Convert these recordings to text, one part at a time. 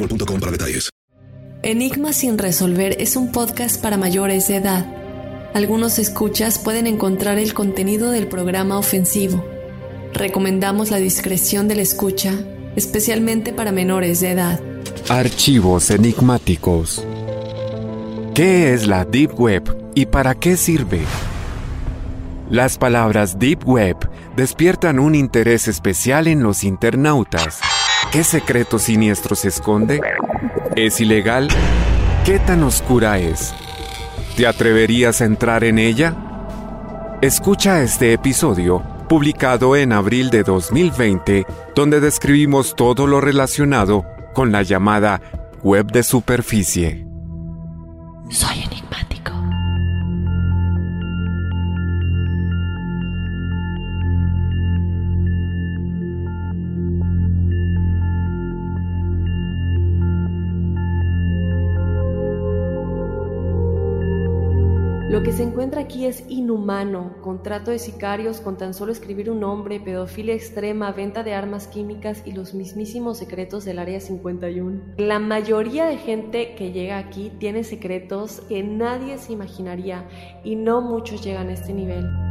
boostmobile.com para detalles. Enigma sin resolver es un podcast para mayores de edad. Algunos escuchas pueden encontrar el contenido del programa ofensivo. Recomendamos la discreción de la escucha, especialmente para menores de edad. Archivos enigmáticos. ¿Qué es la Deep Web y para qué sirve? Las palabras Deep Web despiertan un interés especial en los internautas. ¿Qué secreto siniestro se esconde? ¿Es ilegal? ¿Qué tan oscura es? ¿Te atreverías a entrar en ella? Escucha este episodio, publicado en abril de 2020, donde describimos todo lo relacionado con la llamada web de superficie. Soy se encuentra aquí es inhumano, contrato de sicarios con tan solo escribir un nombre, pedofilia extrema, venta de armas químicas y los mismísimos secretos del Área 51. La mayoría de gente que llega aquí tiene secretos que nadie se imaginaría y no muchos llegan a este nivel.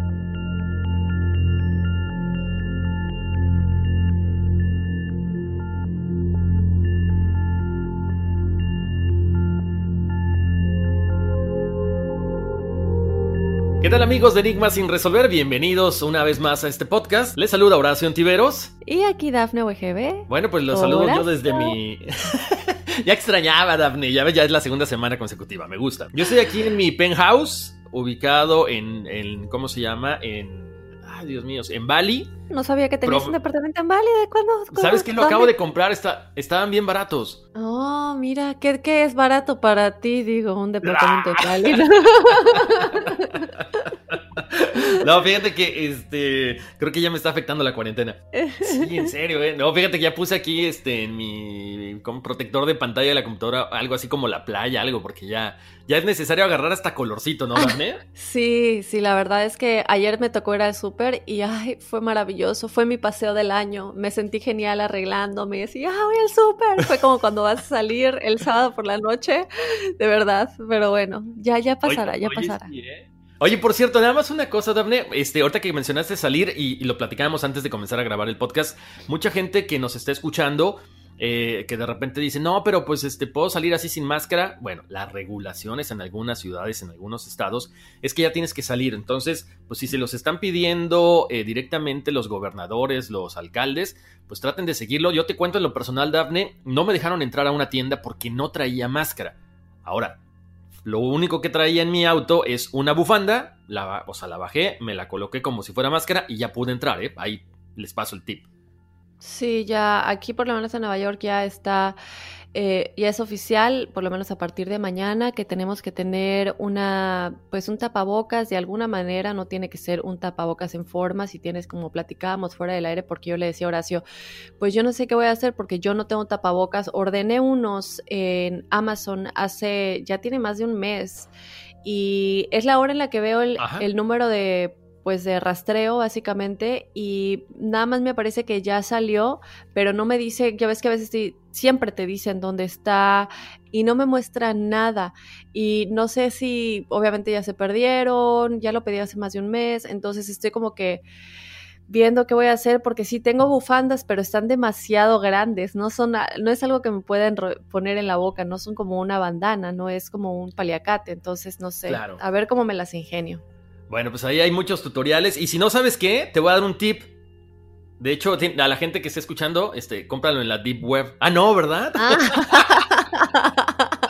¿Qué tal amigos de Enigma sin resolver? Bienvenidos una vez más a este podcast. Les saluda Horacio Antiveros. Y aquí Dafne WGB. Bueno, pues los saludo yo desde mi... ya extrañaba Dafne, ya ves, ya es la segunda semana consecutiva, me gusta. Yo estoy aquí en mi penthouse, ubicado en, en ¿cómo se llama? En... Ay, Dios mío, en Bali. No sabía que tenías Pro- un departamento en Bali. ¿De cuándo? ¿Sabes qué? Lo acabo de comprar, está, estaban bien baratos. Oh, mira, ¿qué, qué es barato para ti? Digo, un departamento en Bali. No, fíjate que este creo que ya me está afectando la cuarentena. Sí, en serio, eh. No, fíjate que ya puse aquí este en mi como protector de pantalla de la computadora algo así como la playa, algo, porque ya, ya es necesario agarrar hasta colorcito, ¿no, Dafne? Sí, sí, la verdad es que ayer me tocó ir al súper y ay, fue maravilloso. Fue mi paseo del año. Me sentí genial arreglándome. Decía, ah, voy al súper. Fue como cuando vas a salir el sábado por la noche. De verdad. Pero bueno, ya, ya pasará, Oye, ya oye, pasará. sí, ¿eh? Oye, por cierto, nada más una cosa, Dafne. Este, ahorita que mencionaste salir y, y lo platicábamos antes de comenzar a grabar el podcast, mucha gente que nos está escuchando, eh, que de repente dice, no, pero pues este, puedo salir así sin máscara. Bueno, las regulaciones en algunas ciudades, en algunos estados, es que ya tienes que salir. Entonces, pues si se los están pidiendo eh, directamente los gobernadores, los alcaldes, pues traten de seguirlo. Yo te cuento en lo personal, Dafne, no me dejaron entrar a una tienda porque no traía máscara. Ahora, lo único que traía en mi auto es una bufanda, la, o sea, la bajé, me la coloqué como si fuera máscara y ya pude entrar, ¿eh? Ahí les paso el tip. Sí, ya aquí por lo menos en Nueva York ya está eh, ya es oficial, por lo menos a partir de mañana, que tenemos que tener una, pues un tapabocas. De alguna manera, no tiene que ser un tapabocas en forma, si tienes como platicábamos fuera del aire, porque yo le decía a Horacio, pues yo no sé qué voy a hacer porque yo no tengo tapabocas, ordené unos en Amazon hace, ya tiene más de un mes, y es la hora en la que veo el, el número de pues de rastreo básicamente y nada más me parece que ya salió, pero no me dice, ya ves que a veces siempre te dicen dónde está y no me muestra nada y no sé si obviamente ya se perdieron, ya lo pedí hace más de un mes, entonces estoy como que viendo qué voy a hacer porque sí tengo bufandas, pero están demasiado grandes, no son no es algo que me pueden poner en la boca, no son como una bandana, no es como un paliacate, entonces no sé, a ver cómo me las ingenio. Bueno, pues ahí hay muchos tutoriales. Y si no sabes qué, te voy a dar un tip. De hecho, a la gente que esté escuchando, este, cómpralo en la Deep Web. Ah, no, ¿verdad? Ah.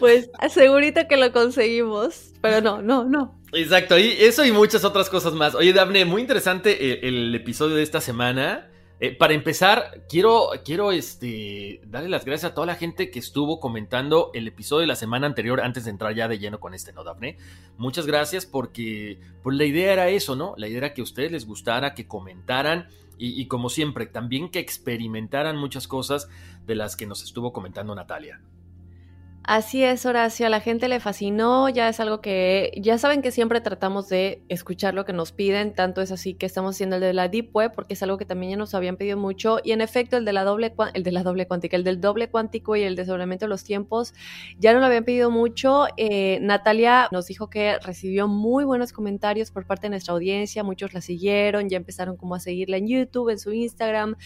pues segurito que lo conseguimos. Pero no, no, no. Exacto, y eso y muchas otras cosas más. Oye, Daphne, muy interesante el episodio de esta semana. Eh, para empezar, quiero, quiero este, darle las gracias a toda la gente que estuvo comentando el episodio de la semana anterior antes de entrar ya de lleno con este, ¿no, Daphne? Muchas gracias porque pues, la idea era eso, ¿no? La idea era que a ustedes les gustara, que comentaran y como siempre, también que experimentaran muchas cosas de las que nos estuvo comentando Natalia. Así es, Horacio, a la gente le fascinó, ya es algo que ya saben que siempre tratamos de escuchar lo que nos piden, tanto es así que estamos haciendo el de la Deep Web, porque es algo que también ya nos habían pedido mucho, y en efecto el de la doble, el de la doble cuántica, el del doble cuántico y el desdoblamiento de los tiempos, ya no lo habían pedido mucho. Eh, Natalia nos dijo que recibió muy buenos comentarios por parte de nuestra audiencia, muchos la siguieron, ya empezaron como a seguirla en YouTube, en su Instagram,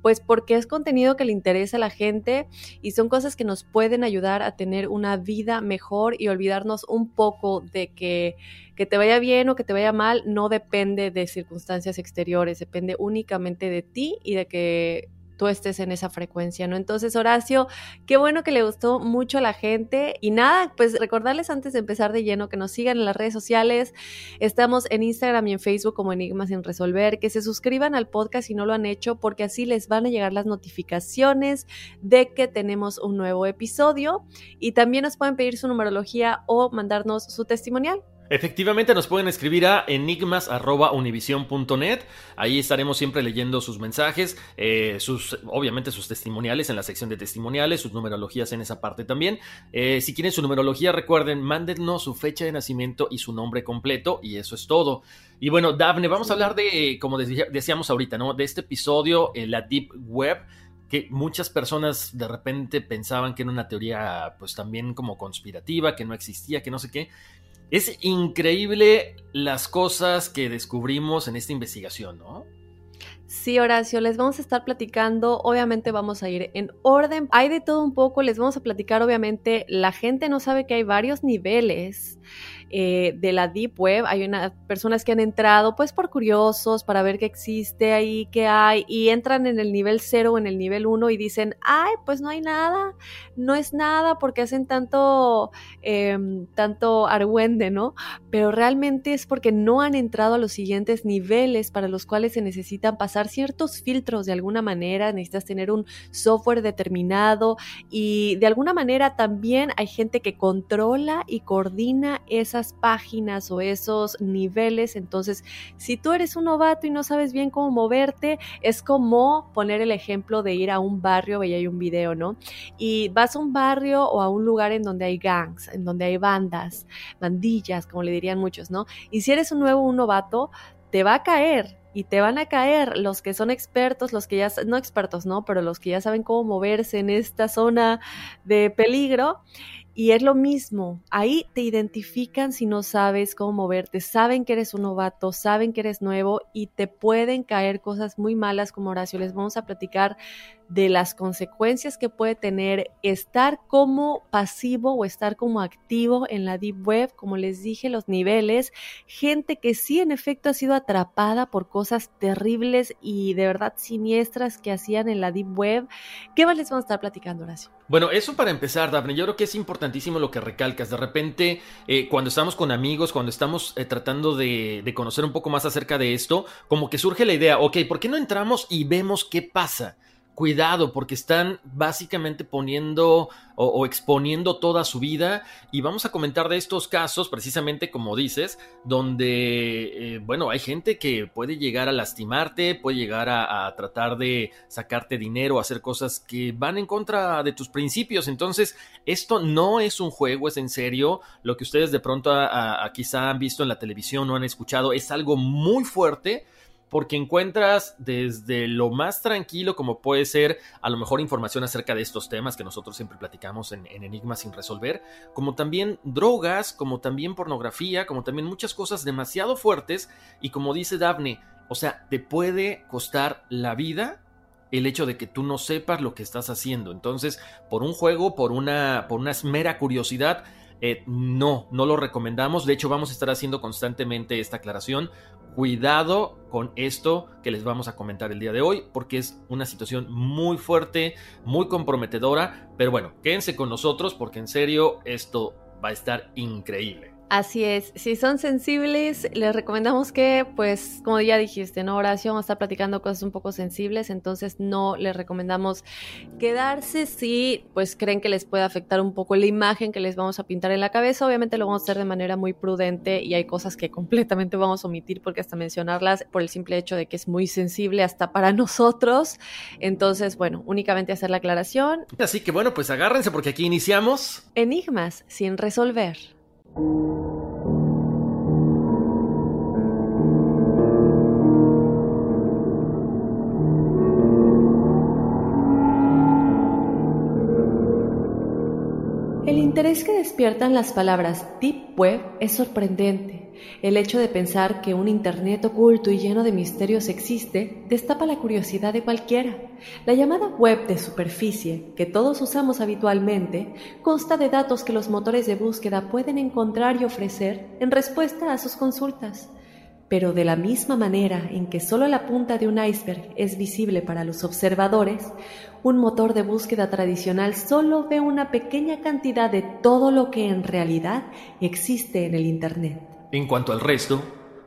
pues porque es contenido que le interesa a la gente y son cosas que nos pueden ayudar a tener tener una vida mejor y olvidarnos un poco de que que te vaya bien o que te vaya mal no depende de circunstancias exteriores, depende únicamente de ti y de que tú estés en esa frecuencia, ¿no? Entonces, Horacio, qué bueno que le gustó mucho a la gente. Y nada, pues recordarles antes de empezar de lleno que nos sigan en las redes sociales. Estamos en Instagram y en Facebook como Enigmas sin resolver, que se suscriban al podcast si no lo han hecho, porque así les van a llegar las notificaciones de que tenemos un nuevo episodio. Y también nos pueden pedir su numerología o mandarnos su testimonial. Efectivamente, nos pueden escribir a enigmas.univision.net. Ahí estaremos siempre leyendo sus mensajes, eh, obviamente sus testimoniales en la sección de testimoniales, sus numerologías en esa parte también. Eh, si quieren su numerología, recuerden, mándennos su fecha de nacimiento y su nombre completo, y eso es todo. Y bueno, Dafne, vamos a hablar de, como decíamos ahorita, ¿no? De este episodio, la Deep Web que muchas personas de repente pensaban que era una teoría pues también como conspirativa, que no existía, que no sé qué. Es increíble las cosas que descubrimos en esta investigación, ¿no? Sí, Horacio, les vamos a estar platicando, obviamente vamos a ir en orden, hay de todo un poco, les vamos a platicar, obviamente la gente no sabe que hay varios niveles eh, de la Deep Web. Hay unas personas que han entrado pues por curiosos para ver qué existe ahí, qué hay, y entran en el nivel 0 o en el nivel 1 y dicen, ay, pues no hay nada, no es nada porque hacen tanto, em, tanto argüende, ¿no? Pero realmente es porque no han entrado a los siguientes niveles para los cuales se necesitan pasar ciertos filtros de alguna manera, necesitas tener un software determinado y de alguna manera también hay gente que controla y coordina esas páginas o esos niveles. Entonces, si tú eres un novato y no sabes bien cómo moverte, es como poner el ejemplo de ir a un barrio, veía hay un video, ¿no? Y vas a un barrio o a un lugar en donde hay gangs, en donde hay bandas, bandillas, como le dirían muchos, ¿no? Y si eres un nuevo, un novato, te va a caer, y te van a caer los que son expertos, los que ya, no expertos, ¿no? Pero los que ya saben cómo moverse en esta zona de peligro y es lo mismo, ahí te identifican si no sabes cómo moverte, saben que eres un novato, saben que eres nuevo y te pueden caer cosas muy malas como Horacio. Les vamos a platicar de las consecuencias que puede tener estar como pasivo o estar como activo en la Deep Web, como les dije, los niveles, gente que sí en efecto ha sido atrapada por cosas terribles y de verdad siniestras que hacían en la Deep Web. ¿Qué más les vamos a estar platicando, Horacio? Bueno, eso para empezar, Daphne, yo creo que es importantísimo lo que recalcas. De repente, eh, cuando estamos con amigos, cuando estamos eh, tratando de, de conocer un poco más acerca de esto, como que surge la idea, ok, ¿por qué no entramos y vemos qué pasa? Cuidado porque están básicamente poniendo o, exponiendo toda su vida. Y vamos a comentar de estos casos precisamente como dices donde eh, bueno hay gente que puede llegar a lastimarte puede llegar a, tratar de sacarte dinero hacer cosas que van en contra de tus principios. Entonces esto no es un juego es en serio. Lo que ustedes de pronto quizá han visto en la televisión o han escuchado es algo muy fuerte porque encuentras desde lo más tranquilo como puede ser a lo mejor información acerca de estos temas que nosotros siempre platicamos en, Enigmas sin resolver, como también drogas, como también pornografía, como también muchas cosas demasiado fuertes y como dice Daphne, o sea, te puede costar la vida el hecho de que tú no sepas lo que estás haciendo. Entonces, por un juego, por una, por una mera curiosidad, eh, no, no lo recomendamos. De hecho, vamos a estar haciendo constantemente esta aclaración cuidado con esto que les vamos a comentar el día de hoy, porque es una situación muy fuerte, muy comprometedora, pero bueno, quédense con nosotros porque en serio esto va a estar increíble. Así es, si son sensibles, les recomendamos que, pues, como ya dijiste, ¿no? Horacio vamos a estar platicando cosas un poco sensibles, entonces no les recomendamos quedarse si, pues, creen que les puede afectar un poco la imagen que les vamos a pintar en la cabeza. Obviamente lo vamos a hacer de manera muy prudente y hay cosas que completamente vamos a omitir porque hasta mencionarlas por el simple hecho de que es muy sensible hasta para nosotros. Entonces, bueno, únicamente hacer la aclaración. Así que bueno, pues agárrense porque aquí iniciamos. Enigmas sin resolver. El interés que despiertan las palabras Deep Web es sorprendente. El hecho de pensar que un Internet oculto y lleno de misterios existe destapa la curiosidad de cualquiera. La llamada web de superficie, que todos usamos habitualmente, consta de datos que los motores de búsqueda pueden encontrar y ofrecer en respuesta a sus consultas. Pero de la misma manera en que solo la punta de un iceberg es visible para los observadores, un motor de búsqueda tradicional solo ve una pequeña cantidad de todo lo que en realidad existe en el Internet. En cuanto al resto,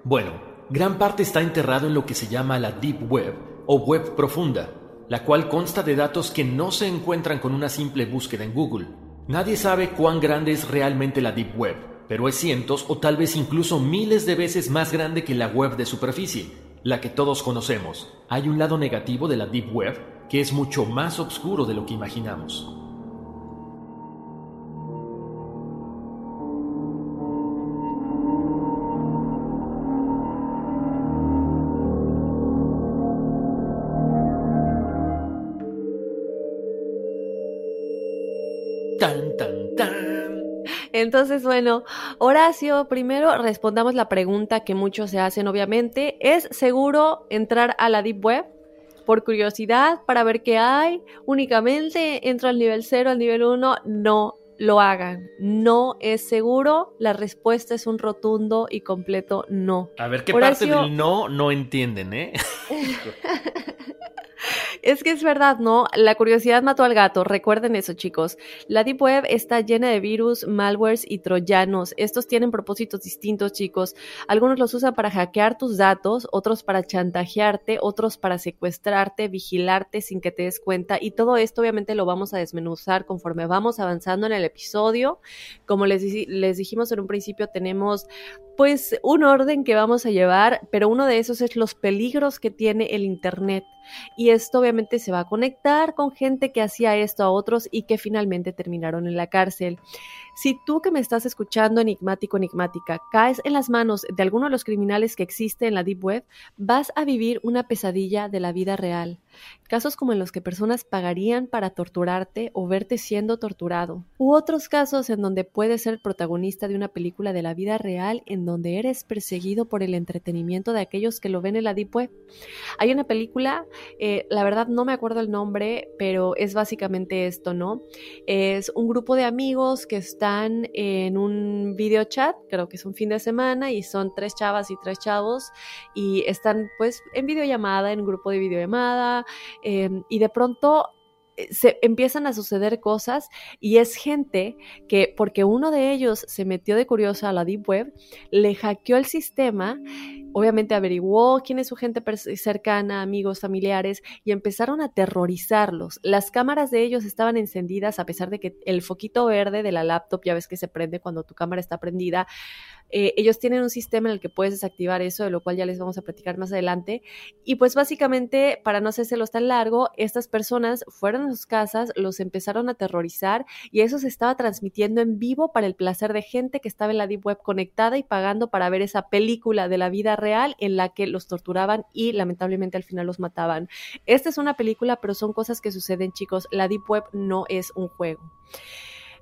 bueno, gran parte está enterrado en lo que se llama la Deep Web o Web Profunda, la cual consta de datos que no se encuentran con una simple búsqueda en Google. Nadie sabe cuán grande es realmente la Deep Web, pero es cientos o tal vez incluso miles de veces más grande que la web de superficie, la que todos conocemos. Hay un lado negativo de la Deep Web que es mucho más oscuro de lo que imaginamos. Entonces, bueno, Horacio, primero respondamos la pregunta que muchos se hacen, obviamente. ¿Es seguro entrar a la Deep Web? Por curiosidad, para ver qué hay, únicamente entro al nivel 0, al nivel 1, no lo hagan. No es seguro, la respuesta es un rotundo y completo no. A ver qué parte del no no entienden, ¿eh? Es que es verdad, ¿no? La curiosidad mató al gato. Recuerden eso, chicos. La Deep Web está llena de virus, malwares y troyanos. Estos tienen propósitos distintos, chicos. Algunos los usan para hackear tus datos, otros para chantajearte, otros para secuestrarte, vigilarte sin que te des cuenta. Y todo esto, obviamente, lo vamos a desmenuzar conforme vamos avanzando en el episodio. Como les, dijimos en un principio, tenemos pues un orden que vamos a llevar, pero uno de esos es los peligros que tiene el Internet. Y esto obviamente se va a conectar con gente que hacía esto a otros y que finalmente terminaron en la cárcel. Si tú que me estás escuchando, enigmático, enigmática, caes en las manos de alguno de los criminales que existe en la Deep Web, vas a vivir una pesadilla de la vida real. Casos como en los que personas pagarían para torturarte o verte siendo torturado. U otros casos en donde puedes ser protagonista de una película de la vida real en donde eres perseguido por el entretenimiento de aquellos que lo ven en la Deep Web. Hay una película, eh, la verdad no me acuerdo el nombre, pero es básicamente esto, ¿no? Es un grupo de amigos que están en un video chat, creo que es un fin de semana, y son tres chavas y tres chavos, y están pues en videollamada, en un grupo de videollamada, em, y de pronto eh, se empiezan a suceder cosas y es gente que porque uno de ellos se metió de curiosa a la deep web, le hackeó el sistema, obviamente averiguó quién es su gente cercana, amigos, familiares y empezaron a aterrorizarlos. Las cámaras de ellos estaban encendidas a pesar de que el foquito verde de la laptop, ya ves que se prende cuando tu cámara está prendida, eh, ellos tienen un sistema en el que puedes desactivar eso, de lo cual ya les vamos a platicar más adelante. Y pues básicamente, para no hacérselos tan largo, estas personas fueron a sus casas, los empezaron a aterrorizar y eso se estaba transmitiendo en vivo para el placer de gente que estaba en la Deep Web conectada y pagando para ver esa película de la vida real en la que los torturaban y lamentablemente al final los mataban. Esta es una película, pero son cosas que suceden, chicos. La Deep Web no es un juego.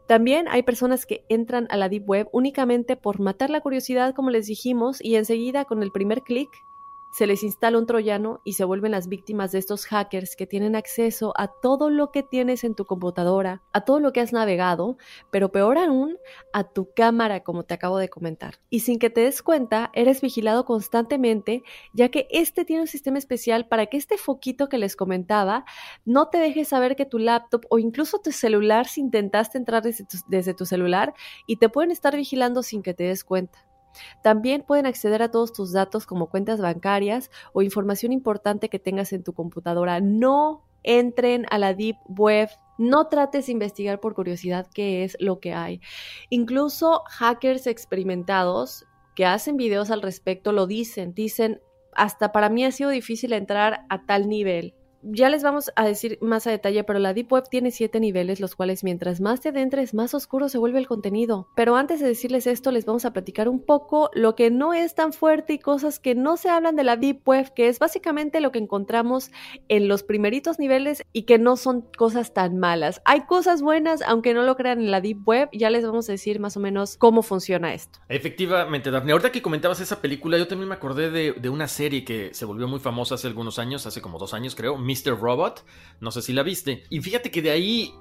También hay personas que entran a la Deep Web únicamente por matar la curiosidad, como les dijimos, y enseguida con el primer clic se les instala un troyano y se vuelven las víctimas de estos hackers que tienen acceso a todo lo que tienes en tu computadora, a todo lo que has navegado, pero peor aún, a tu cámara, como te acabo de comentar. Y sin que te des cuenta, eres vigilado constantemente, ya que este tiene un sistema especial para que este foquito que les comentaba no te deje saber que tu laptop o incluso tu celular, si intentaste entrar desde tu, desde tu celular, y te pueden estar vigilando sin que te des cuenta. También pueden acceder a todos tus datos como cuentas bancarias o información importante que tengas en tu computadora. No entren a la Deep Web. No trates de investigar por curiosidad qué es lo que hay. Incluso hackers experimentados que hacen videos al respecto lo dicen. Dicen, hasta para mí ha sido difícil entrar a tal nivel ya les vamos a decir más a detalle, pero la Deep Web tiene siete niveles, los cuales mientras más te adentres, más oscuro se vuelve el contenido. Pero antes de decirles esto, les vamos a platicar un poco lo que no es tan fuerte y cosas que no se hablan de la Deep Web, que es básicamente lo que encontramos en los primeritos niveles y que no son cosas tan malas. Hay cosas buenas, aunque no lo crean en la Deep Web, ya les vamos a decir más o menos cómo funciona esto. Efectivamente, Daphne. Ahorita que comentabas esa película, yo también me acordé de, de una serie que se volvió muy famosa hace algunos años, hace como dos años creo, Mr. Robot. No sé si la viste. Y fíjate que de ahí,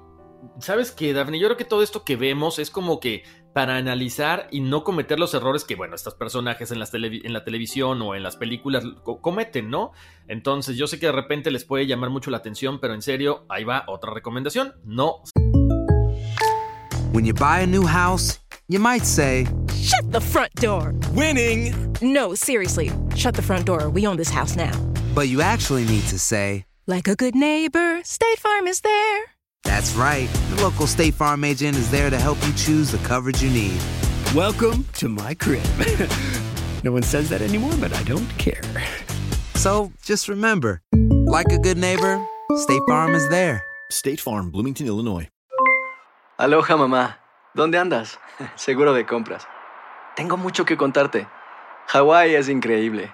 ¿sabes qué, Daphne? Yo creo que todo esto que vemos es como que para analizar y no cometer los errores que, bueno, estos personajes en, las en la televisión o en las películas cometen, ¿no? Entonces, yo sé que de repente les puede llamar mucho la atención, pero en serio, ahí va otra recomendación. No. When you buy a new house, you might say, Shut the front door! Winning! No, seriously, shut the front door. We own this house now. But you actually need to say, Like a good neighbor, State Farm is there. That's right. The local State Farm agent is there to help you choose the coverage you need. Welcome to my crib. no one says that anymore, but I don't care. So just remember like a good neighbor, State Farm is there. State Farm, Bloomington, Illinois. Aloha, mamá. ¿Dónde andas? Seguro de compras. Tengo mucho que contarte. Hawái es increíble.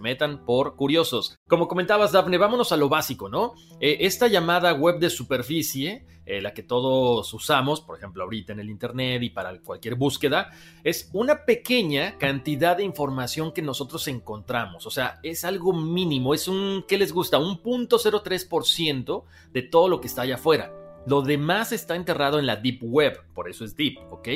Metan por curiosos. Como comentabas, Daphne, vámonos a lo básico, ¿no? Eh, esta llamada web de superficie, eh, la que todos usamos, por ejemplo, ahorita en el Internet y para cualquier búsqueda, es una pequeña cantidad de información que nosotros encontramos. O sea, es algo mínimo, es un, ¿qué les gusta? Un 0.03% de todo lo que está allá afuera. Lo demás está enterrado en la Deep Web, por eso es Deep, ¿ok?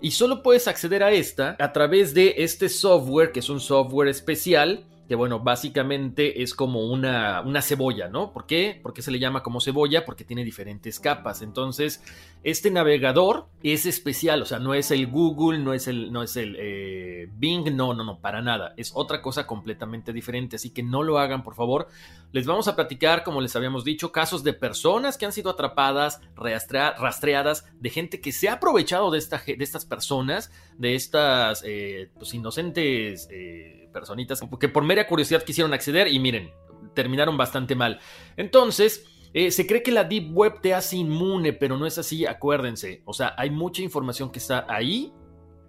Y solo puedes acceder a esta a través de este software, que es un software especial que bueno, básicamente es como una, una, cebolla, ¿no? ¿Por qué? ¿Por qué se le llama como cebolla? Porque tiene diferentes capas. Entonces, este navegador es especial, o sea, no es el Google, no es el, no es el eh, Bing, no, no, no, para nada. Es otra cosa completamente diferente, así que no lo hagan, por favor. Les vamos a platicar, como les habíamos dicho, casos de personas que han sido atrapadas, rastreadas, de gente que se ha aprovechado de, de estas personas, de estas eh, pues, inocentes... Eh, personitas que por mera curiosidad quisieron acceder y miren, terminaron bastante mal. Entonces, eh, se cree que la Deep Web te hace inmune, pero no es así, acuérdense. O sea, hay mucha información que está ahí,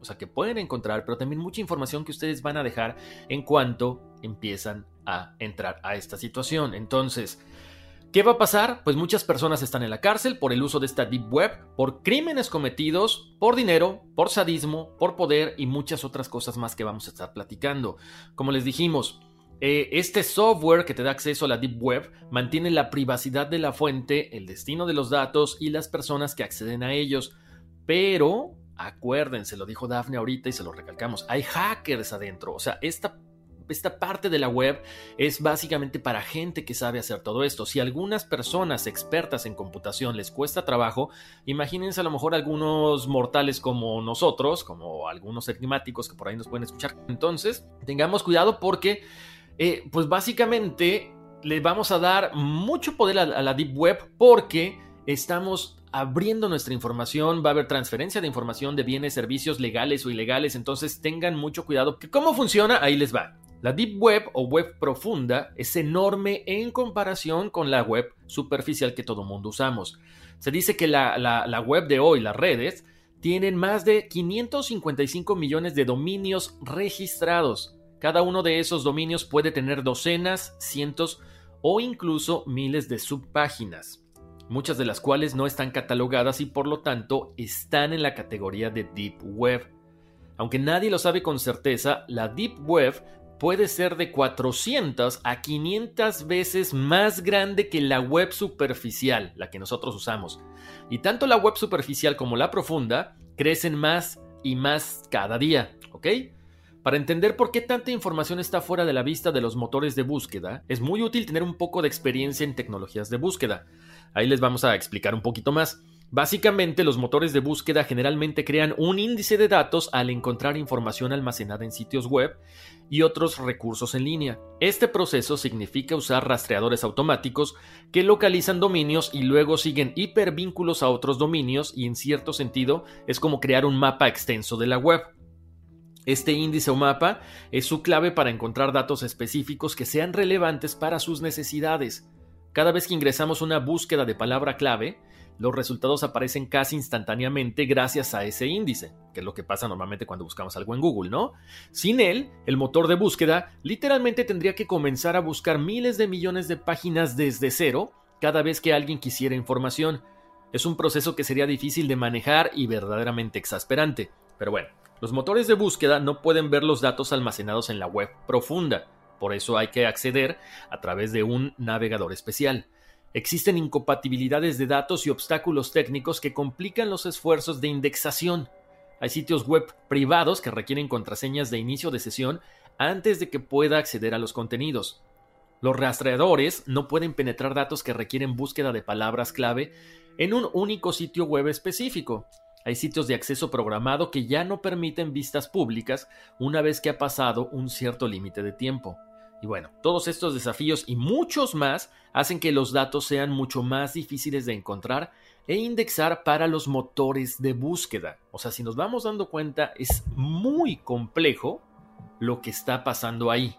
o sea, que pueden encontrar, pero también mucha información que ustedes van a dejar en cuanto empiezan a entrar a esta situación. Entonces, ¿Qué va a pasar? Pues muchas personas están en la cárcel por el uso de esta Deep Web, por crímenes cometidos, por dinero, por sadismo, por poder y muchas otras cosas más que vamos a estar platicando. Como les dijimos, eh, este software que te da acceso a la Deep Web mantiene la privacidad de la fuente, el destino de los datos y las personas que acceden a ellos. Pero, acuérdense, lo dijo Daphne ahorita y se lo recalcamos, hay hackers adentro. O sea, esta esta parte de la web es básicamente para gente que sabe hacer todo esto. Si a algunas personas expertas en computación les cuesta trabajo, imagínense a lo mejor algunos mortales como nosotros, como algunos enigmáticos que por ahí nos pueden escuchar. Entonces, tengamos cuidado porque, eh, pues básicamente le vamos a dar mucho poder a, a la Deep Web porque estamos abriendo nuestra información, va a haber transferencia de información de bienes, servicios legales o ilegales, entonces tengan mucho cuidado. ¿Cómo funciona? Ahí les va. La Deep Web o web profunda es enorme en comparación con la web superficial que todo mundo usamos. Se dice que la, web de hoy, las redes, tienen más de 555 millones de dominios registrados. Cada uno de esos dominios puede tener docenas, cientos o incluso miles de subpáginas, muchas de las cuales no están catalogadas y por lo tanto están en la categoría de Deep Web. Aunque nadie lo sabe con certeza, la Deep Web puede ser de 400 a 500 veces más grande que la web superficial, la que nosotros usamos. Y tanto la web superficial como la profunda crecen más y más cada día, ¿ok? Para entender por qué tanta información está fuera de la vista de los motores de búsqueda, es muy útil tener un poco de experiencia en tecnologías de búsqueda. Ahí les vamos a explicar un poquito más. Básicamente, los motores de búsqueda generalmente crean un índice de datos al encontrar información almacenada en sitios web y otros recursos en línea. Este proceso significa usar rastreadores automáticos que localizan dominios y luego siguen hipervínculos a otros dominios y en cierto sentido es como crear un mapa extenso de la web. Este índice o mapa es su clave para encontrar datos específicos que sean relevantes para sus necesidades. Cada vez que ingresamos una búsqueda de palabra clave, los resultados aparecen casi instantáneamente gracias a ese índice, que es lo que pasa normalmente cuando buscamos algo en Google, ¿no? Sin él, el motor de búsqueda literalmente tendría que comenzar a buscar miles de millones de páginas desde cero cada vez que alguien quisiera información. Es un proceso que sería difícil de manejar y verdaderamente exasperante. Pero bueno, los motores de búsqueda no pueden ver los datos almacenados en la web profunda, por eso hay que acceder a través de un navegador especial. Existen incompatibilidades de datos y obstáculos técnicos que complican los esfuerzos de indexación. Hay sitios web privados que requieren contraseñas de inicio de sesión antes de que pueda acceder a los contenidos. Los rastreadores no pueden penetrar datos que requieren búsqueda de palabras clave en un único sitio web específico. Hay sitios de acceso programado que ya no permiten vistas públicas una vez que ha pasado un cierto límite de tiempo. Y bueno, todos estos desafíos y muchos más hacen que los datos sean mucho más difíciles de encontrar e indexar para los motores de búsqueda. O sea, si nos vamos dando cuenta, es muy complejo lo que está pasando ahí.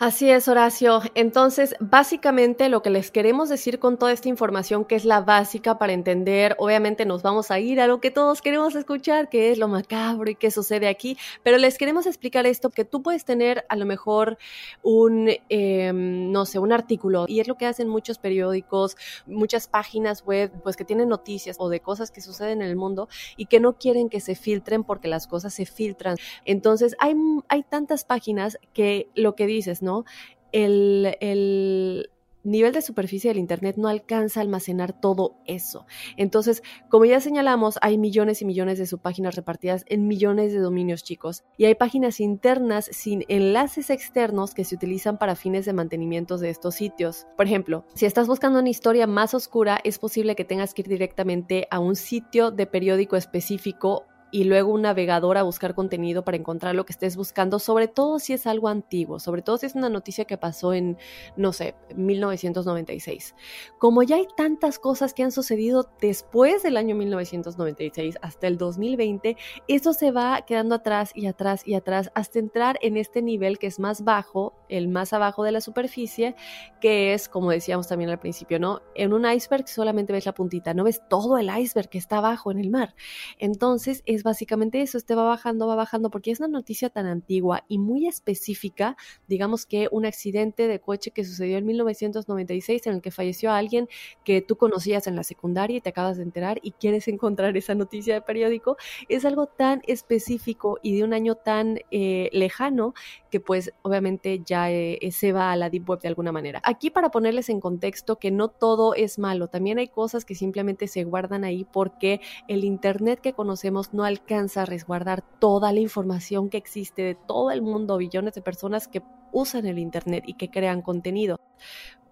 Así es, Horacio. Entonces, básicamente lo que les queremos decir con toda esta información, que es la básica para entender, obviamente nos vamos a ir a lo que todos queremos escuchar, que es lo macabro y qué sucede aquí, pero les queremos explicar esto, que tú puedes tener a lo mejor un, em, no sé, un artículo, y es lo que hacen muchos periódicos, muchas páginas web, pues que tienen noticias o de cosas que suceden en el mundo y que no quieren que se filtren porque las cosas se filtran. Entonces, hay, hay tantas páginas que lo que dices, ¿no? El, nivel de superficie del Internet no alcanza a almacenar todo eso. Entonces, como ya señalamos, hay millones y millones de subpáginas repartidas en millones de dominios chicos y hay páginas internas sin enlaces externos que se utilizan para fines de mantenimiento de estos sitios. Por ejemplo, si estás buscando una historia más oscura, es posible que tengas que ir directamente a un sitio de periódico específico y luego un navegador a buscar contenido para encontrar lo que estés buscando, sobre todo si es algo antiguo, sobre todo si es una noticia que pasó en, no sé, 1996. Como ya hay tantas cosas que han sucedido después del año 1996 hasta el 2020, eso se va quedando atrás y atrás y atrás hasta entrar en este nivel que es más bajo, el más abajo de la superficie, que es, como decíamos también al principio, ¿no? En un iceberg solamente ves la puntita, no ves todo el iceberg que está abajo en el mar. Entonces es básicamente eso, este va bajando, va bajando, porque es una noticia tan antigua y muy específica, digamos que un accidente de coche que sucedió en 1996 en el que falleció alguien que tú conocías en la secundaria y te acabas de enterar y quieres encontrar esa noticia de periódico, es algo tan específico y de un año tan eh, lejano que pues obviamente ya eh, se va a la Deep Web de alguna manera. Aquí para ponerles en contexto que no todo es malo, también hay cosas que simplemente se guardan ahí porque el Internet que conocemos no alcanza a resguardar toda la información que existe de todo el mundo, billones de personas que usan el Internet y que crean contenido.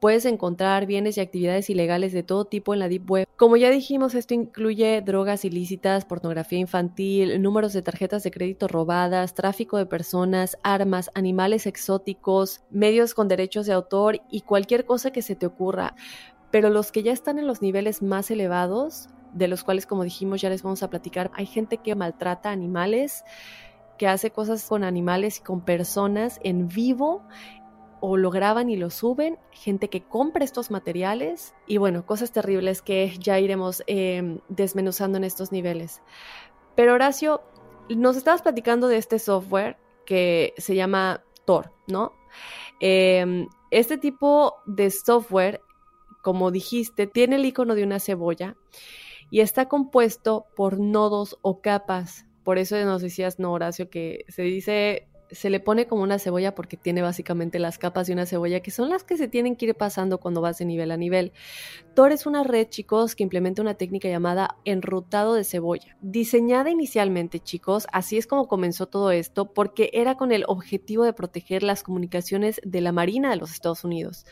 Puedes encontrar bienes y actividades ilegales de todo tipo en la Deep Web. Como ya dijimos, esto incluye drogas ilícitas, pornografía infantil, números de tarjetas de crédito robadas, tráfico de personas, armas, animales exóticos, medios con derechos de autor y cualquier cosa que se te ocurra. Pero los que ya están en los niveles más elevados de los cuales, como dijimos, ya les vamos a platicar. Hay gente que maltrata animales, que hace cosas con animales y con personas en vivo o lo graban y lo suben, gente que compra estos materiales y bueno, cosas terribles que ya iremos em, desmenuzando en estos niveles. Pero Horacio, nos estabas platicando de este software que se llama Tor, ¿no? Em, este tipo de software, como dijiste, tiene el icono de una cebolla y está compuesto por nodos o capas. Por eso nos decías, no, Horacio, que se dice, se le pone como una cebolla porque tiene básicamente las capas de una cebolla, que son las que se tienen que ir pasando cuando vas de nivel a nivel. Tor es una red, chicos, que implementa una técnica llamada enrutado de cebolla. Diseñada inicialmente, chicos, así es como comenzó todo esto, porque era con el objetivo de proteger las comunicaciones de la Marina de los Estados Unidos.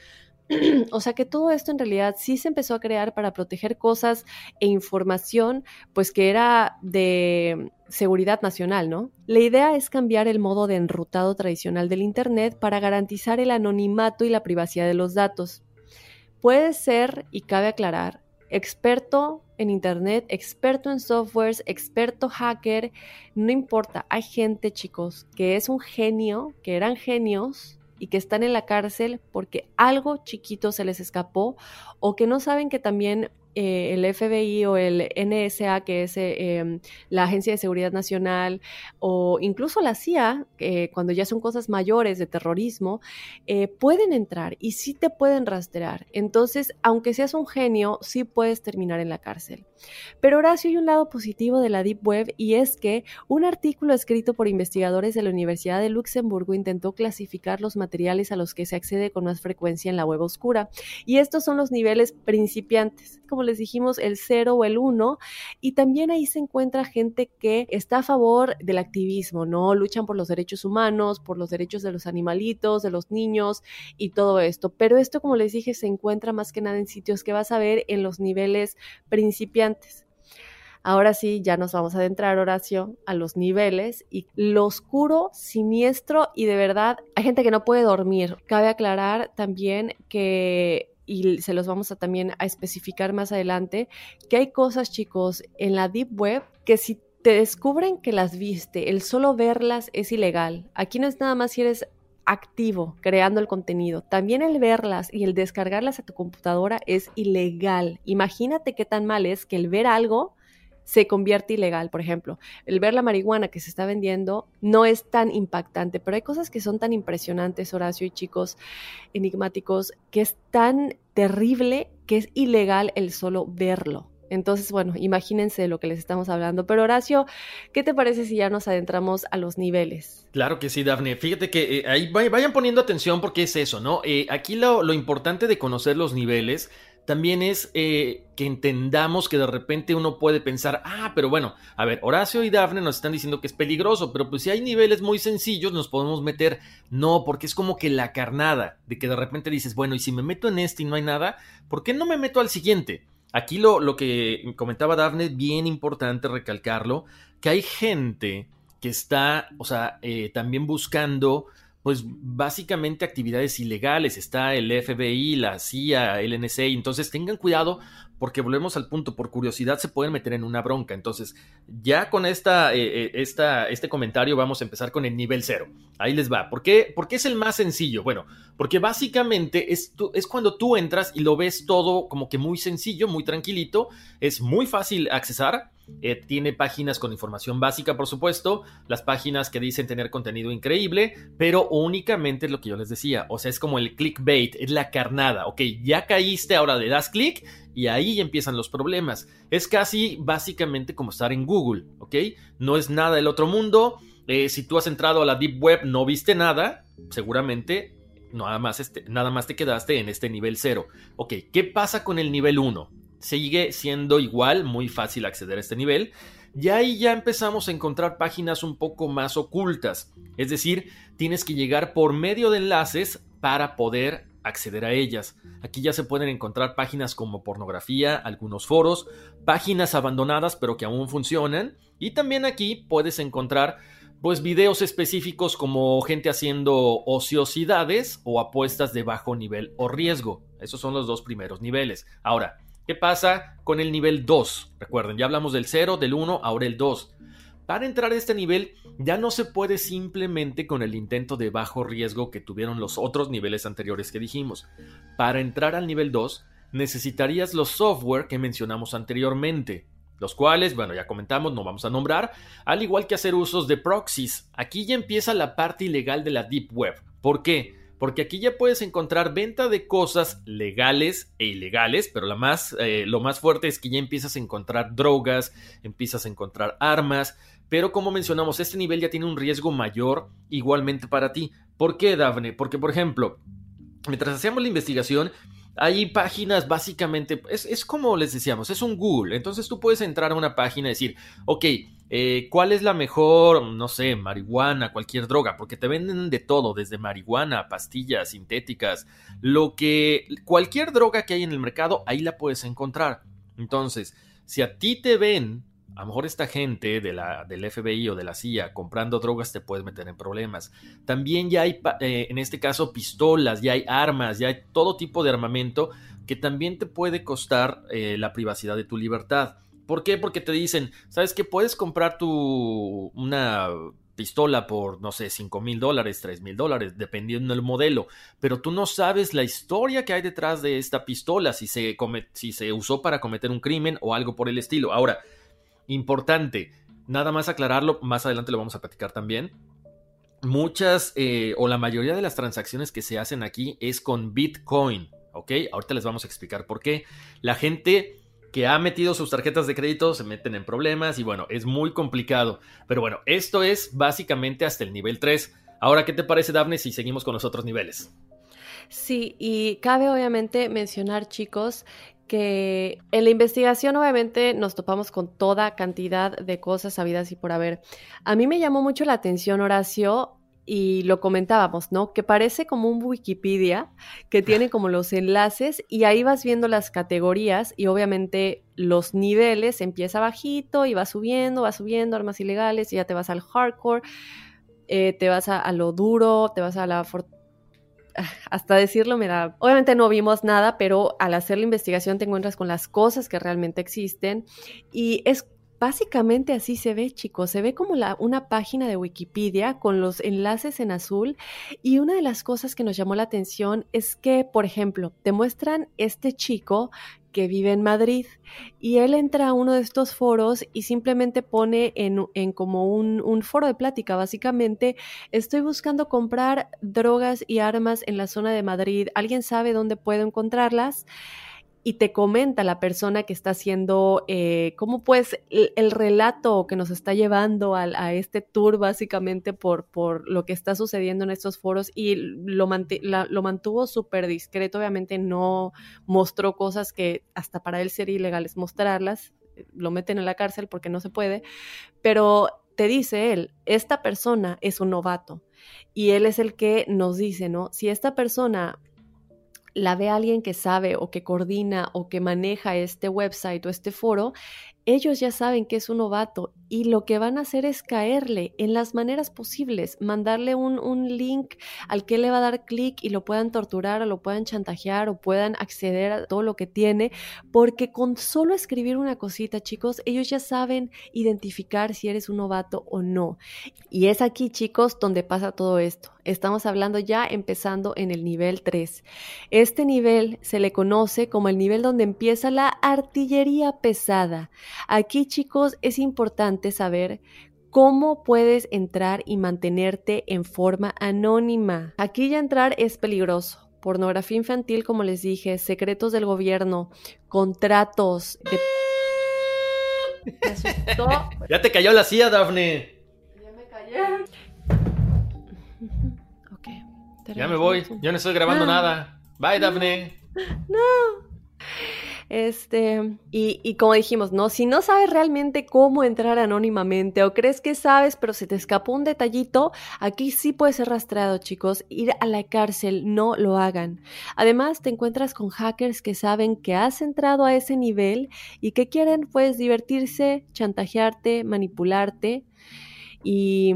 o sea que todo esto en realidad sí se empezó a crear para proteger cosas e información, pues que era de seguridad nacional, ¿no? La idea es cambiar el modo de enrutado tradicional del Internet para garantizar el anonimato y la privacidad de los datos. Puede ser, y cabe aclarar, experto en Internet, experto en softwares, experto hacker, no importa, hay gente, chicos, que es un genio, que eran genios y que están en la cárcel porque algo chiquito se les escapó o que no saben que también eh, el FBI o el NSA, que es eh, em, la Agencia de Seguridad Nacional, o incluso la CIA, cuando ya son cosas mayores de terrorismo, eh, pueden entrar y sí te pueden rastrear. Entonces, aunque seas un genio, sí puedes terminar en la cárcel. Pero sí hay un lado positivo de la Deep Web y es que un artículo escrito por investigadores de la Universidad de Luxemburgo intentó clasificar los materiales a los que se accede con más frecuencia en la web oscura. Y estos son los niveles principiantes como les dijimos, el 0 o el 1. Y también ahí se encuentra gente que está a favor del activismo, ¿no? Luchan por los derechos humanos, por los derechos de los animalitos, de los niños y todo esto. Pero esto, como les dije, se encuentra más que nada en sitios que vas a ver en los niveles principiantes. Ahora sí, ya nos vamos a adentrar, Horacio, a los niveles y lo oscuro, siniestro y de verdad hay gente que no puede dormir. Cabe aclarar también que y se los vamos a también a especificar más adelante, que hay cosas, chicos, en la Deep Web que si te descubren que las viste, el solo verlas es ilegal. Aquí no es nada más si eres activo creando el contenido. También el verlas y el descargarlas a tu computadora es ilegal. Imagínate qué tan mal es que el ver algo se convierte ilegal. Por ejemplo, el ver la marihuana que se está vendiendo no es tan impactante, pero hay cosas que son tan impresionantes, Horacio y chicos enigmáticos, que es tan terrible que es ilegal el solo verlo. Entonces, bueno, imagínense lo que les estamos hablando. Pero Horacio, ¿qué te parece si ya nos adentramos a los niveles? Claro que sí, Dafne. Fíjate que eh, ahí vayan poniendo atención porque es eso, ¿no? Eh, aquí lo, lo importante de conocer los niveles también es eh, que entendamos que de repente uno puede pensar, ah, pero bueno, a ver, Horacio y Dafne nos están diciendo que es peligroso, pero pues si hay niveles muy sencillos nos podemos meter. No, porque es como que la carnada, de que de repente dices, bueno, y si me meto en este y no hay nada, ¿por qué no me meto al siguiente? Aquí lo, lo que comentaba Dafne, bien importante recalcarlo, que hay gente que está, o sea, eh, también buscando pues básicamente actividades ilegales. Está el FBI, la CIA, el NSA. Entonces tengan cuidado porque volvemos al punto, por curiosidad se pueden meter en una bronca. Entonces, ya con esta, eh, eh, esta, este comentario vamos a empezar con el nivel cero. Ahí les va. ¿Por qué, ¿Por qué es el más sencillo? Bueno, porque básicamente es, es cuando tú entras y lo ves todo como que muy sencillo, muy tranquilito, es muy fácil accesar eh, tiene páginas con información básica, por supuesto, las páginas que dicen tener contenido increíble, pero únicamente es lo que yo les decía, o sea, es como el clickbait, es la carnada, ok, ya caíste, ahora le das clic y ahí empiezan los problemas. Es casi básicamente como estar en Google, ok, no es nada del otro mundo, eh, si tú has entrado a la Deep Web no viste nada, seguramente nada más, este, nada más te quedaste en este nivel 0. Ok, ¿qué pasa con el nivel 1? Sigue siendo igual, muy fácil acceder a este nivel. Y ahí ya empezamos a encontrar páginas un poco más ocultas. Es decir, tienes que llegar por medio de enlaces para poder acceder a ellas. Aquí ya se pueden encontrar páginas como pornografía, algunos foros, páginas abandonadas pero que aún funcionan. Y también aquí puedes encontrar pues videos específicos como gente haciendo ociosidades o apuestas de bajo nivel o riesgo. Esos son los dos primeros niveles. Ahora, ¿Qué pasa con el nivel 2? Recuerden, ya hablamos del 0, del 1, ahora el 2. Para entrar a este nivel ya no se puede simplemente con el intento de bajo riesgo que tuvieron los otros niveles anteriores que dijimos. Para entrar al nivel 2 necesitarías los software que mencionamos anteriormente, los cuales, bueno, ya comentamos, no vamos a nombrar, al igual que hacer usos de proxies. Aquí ya empieza la parte ilegal de la Deep Web. ¿Por qué? Porque aquí ya puedes encontrar venta de cosas legales e ilegales, pero eh, lo más fuerte es que ya empiezas a encontrar drogas, empiezas a encontrar armas, pero como mencionamos, este nivel ya tiene un riesgo mayor igualmente para ti. ¿Por qué, Dafne? Porque, por ejemplo, mientras hacíamos la investigación, hay páginas básicamente, es, es, como les decíamos, es un Google. Entonces tú puedes entrar a una página y decir, ok, eh, ¿cuál es la mejor, no sé, marihuana, cualquier droga? Porque te venden de todo, desde marihuana, pastillas sintéticas, lo que, cualquier droga que hay en el mercado, ahí la puedes encontrar. Entonces, si a ti te ven a lo mejor esta gente de la, del FBI o de la CIA comprando drogas te puedes meter en problemas. También ya hay, eh, en este caso, pistolas, ya hay armas, ya hay todo tipo de armamento que también te puede costar eh, la privacidad de tu libertad. ¿Por qué? Porque te dicen, ¿sabes que Puedes comprar tu, una pistola por, no sé, 5 mil dólares, 3 mil dólares, dependiendo del modelo, pero tú no sabes la historia que hay detrás de esta pistola, si se, si se usó para cometer un crimen o algo por el estilo. Ahora, Importante, nada más aclararlo, más adelante lo vamos a platicar también. Muchas eh, o la mayoría de las transacciones que se hacen aquí es con Bitcoin, ¿ok? Ahorita les vamos a explicar por qué. La gente que ha metido sus tarjetas de crédito se meten en problemas y bueno, es muy complicado. Pero bueno, esto es básicamente hasta el nivel 3. Ahora, ¿qué te parece, Daphne, si seguimos con los otros niveles? Sí, y cabe obviamente mencionar, chicos, que en la investigación obviamente nos topamos con toda cantidad de cosas sabidas y por haber. A mí me llamó mucho la atención, Horacio, y lo comentábamos, ¿no? Que parece como un Wikipedia que tiene como los enlaces y ahí vas viendo las categorías y obviamente los niveles, empieza bajito y va subiendo, va subiendo, armas ilegales y ya te vas al hardcore, eh, te vas a, lo duro, te vas a la hasta decirlo me da, obviamente no vimos nada, pero al hacer la investigación te encuentras con las cosas que realmente existen y es Básicamente así se ve, chicos. Se ve como la, una página de Wikipedia con los enlaces en azul. Y una de las cosas que nos llamó la atención es que, por ejemplo, te muestran este chico que vive en Madrid y él entra a uno de estos foros y simplemente pone en, como un, foro de plática, básicamente, estoy buscando comprar drogas y armas en la zona de Madrid, ¿alguien sabe dónde puedo encontrarlas? Y te comenta la persona que está haciendo, eh, cómo pues el, relato que nos está llevando a, este tour básicamente por, por lo que está sucediendo en estos foros y lo, lo mantuvo súper discreto, obviamente no mostró cosas que hasta para él sería ilegales mostrarlas, lo meten en la cárcel porque no se puede, pero te dice él, esta persona es un novato y él es el que nos dice, ¿no? Si esta persona la ve alguien que sabe o que coordina o que maneja este website o este foro, ellos ya saben que es un novato y lo que van a hacer es caerle en las maneras posibles, mandarle un, un link al que le va a dar clic y lo puedan torturar o lo puedan chantajear o puedan acceder a todo lo que tiene, porque con solo escribir una cosita, chicos, ellos ya saben identificar si eres un novato o no. Y es aquí, chicos, donde pasa todo esto. Estamos hablando ya empezando en el nivel 3. Este nivel se le conoce como el nivel donde empieza la artillería pesada. Aquí, chicos, es importante saber cómo puedes entrar y mantenerte en forma anónima. Aquí ya entrar es peligroso. Pornografía infantil, como les dije, secretos del gobierno, contratos de... ya te cayó la silla, Daphne. Ya me callé. Ya me voy, yo no estoy grabando nada. Bye, Daphne. No. Este, y, y, como dijimos, ¿no? Si no sabes realmente cómo entrar anónimamente o crees que sabes, pero se te escapó un detallito, aquí sí puedes ser rastreado, chicos. Ir a la cárcel, no lo hagan. Además, te encuentras con hackers que saben que has entrado a ese nivel y que quieren, pues, divertirse, chantajearte, manipularte. Y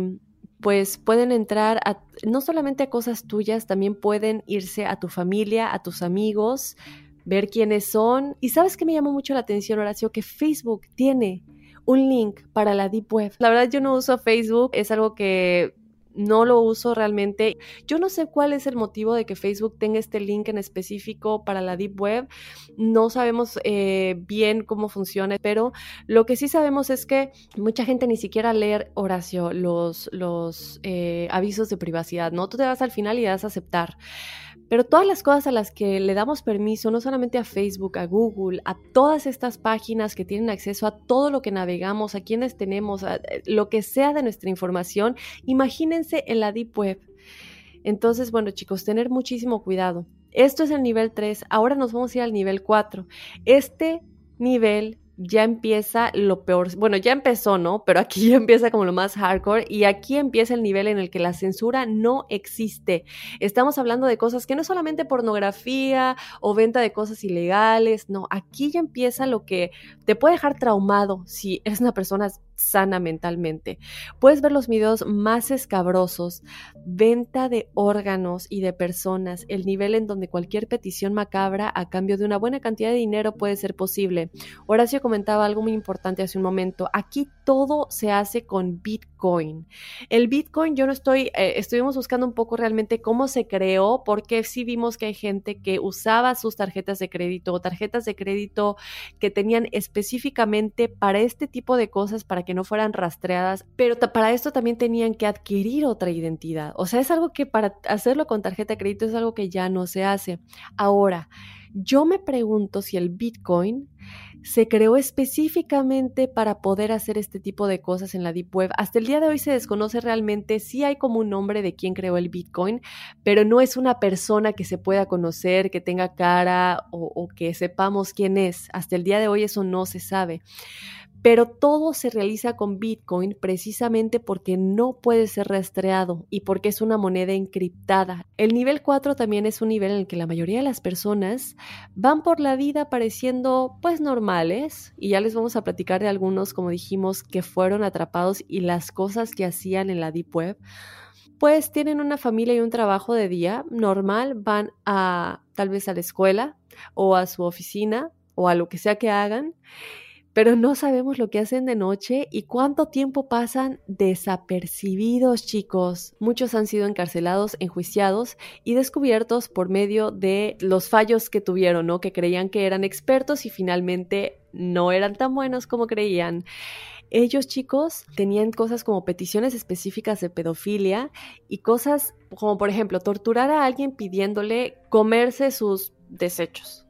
pues pueden entrar no solamente a cosas tuyas, también pueden irse a tu familia, a tus amigos, ver quiénes son. Y sabes que me llamó mucho la atención, Horacio, que Facebook tiene un link para la Deep Web. La verdad yo no uso Facebook, es algo que no lo uso realmente. Yo no sé cuál es el motivo de que Facebook tenga este link en específico para la Deep Web. No sabemos eh, bien cómo funciona, pero lo que sí sabemos es que mucha gente ni siquiera lee, Horacio, los, los eh, avisos de privacidad, ¿no? Tú te vas al final y das a aceptar. Pero todas las cosas a las que le damos permiso, no solamente a Facebook, a Google, a todas estas páginas que tienen acceso a todo lo que navegamos, a quienes tenemos, a eh, lo que sea de nuestra información, imagínense en la Deep Web. Entonces, bueno chicos, tener muchísimo cuidado. Esto es el nivel 3, ahora nos vamos a ir al nivel 4. Este nivel ya empieza lo peor, bueno, ya empezó, ¿no? Pero aquí ya empieza como lo más hardcore y aquí empieza el nivel en el que la censura no existe. Estamos hablando de cosas que no es solamente pornografía o venta de cosas ilegales, no, aquí ya empieza lo que te puede dejar traumado si eres una persona sana mentalmente. Puedes ver los videos más escabrosos, venta de órganos y de personas, el nivel en donde cualquier petición macabra a cambio de una buena cantidad de dinero puede ser posible. Horacio comentaba algo muy importante hace un momento. Aquí todo se hace con Bitcoin. El Bitcoin, yo no estoy, eh, estuvimos buscando un poco realmente cómo se creó, porque sí vimos que hay gente que usaba sus tarjetas de crédito o tarjetas de crédito que tenían específicamente para este tipo de cosas, para que no fueran rastreadas, pero para esto también tenían que adquirir otra identidad. O sea, es algo que para hacerlo con tarjeta de crédito es algo que ya no se hace. Ahora, yo me pregunto si el Bitcoin se creó específicamente para poder hacer este tipo de cosas en la Deep Web. Hasta el día de hoy se desconoce realmente si hay como un nombre de quién creó el Bitcoin, pero no es una persona que se pueda conocer, que tenga cara o que sepamos quién es. Hasta el día de hoy eso no se sabe pero todo se realiza con Bitcoin precisamente porque no puede ser rastreado y porque es una moneda encriptada. El nivel 4 también es un nivel en el que la mayoría de las personas van por la vida pareciendo pues normales y ya les vamos a platicar de algunos como dijimos que fueron atrapados y las cosas que hacían en la Deep Web pues tienen una familia y un trabajo de día normal, van a tal vez a la escuela o a su oficina o a lo que sea que hagan pero no sabemos lo que hacen de noche y cuánto tiempo pasan desapercibidos, chicos. Muchos han sido encarcelados, enjuiciados y descubiertos por medio de los fallos que tuvieron, ¿no? Que creían que eran expertos y finalmente no eran tan buenos como creían. Ellos, chicos, tenían cosas como peticiones específicas de pedofilia y cosas como, por ejemplo, torturar a alguien pidiéndole comerse sus desechos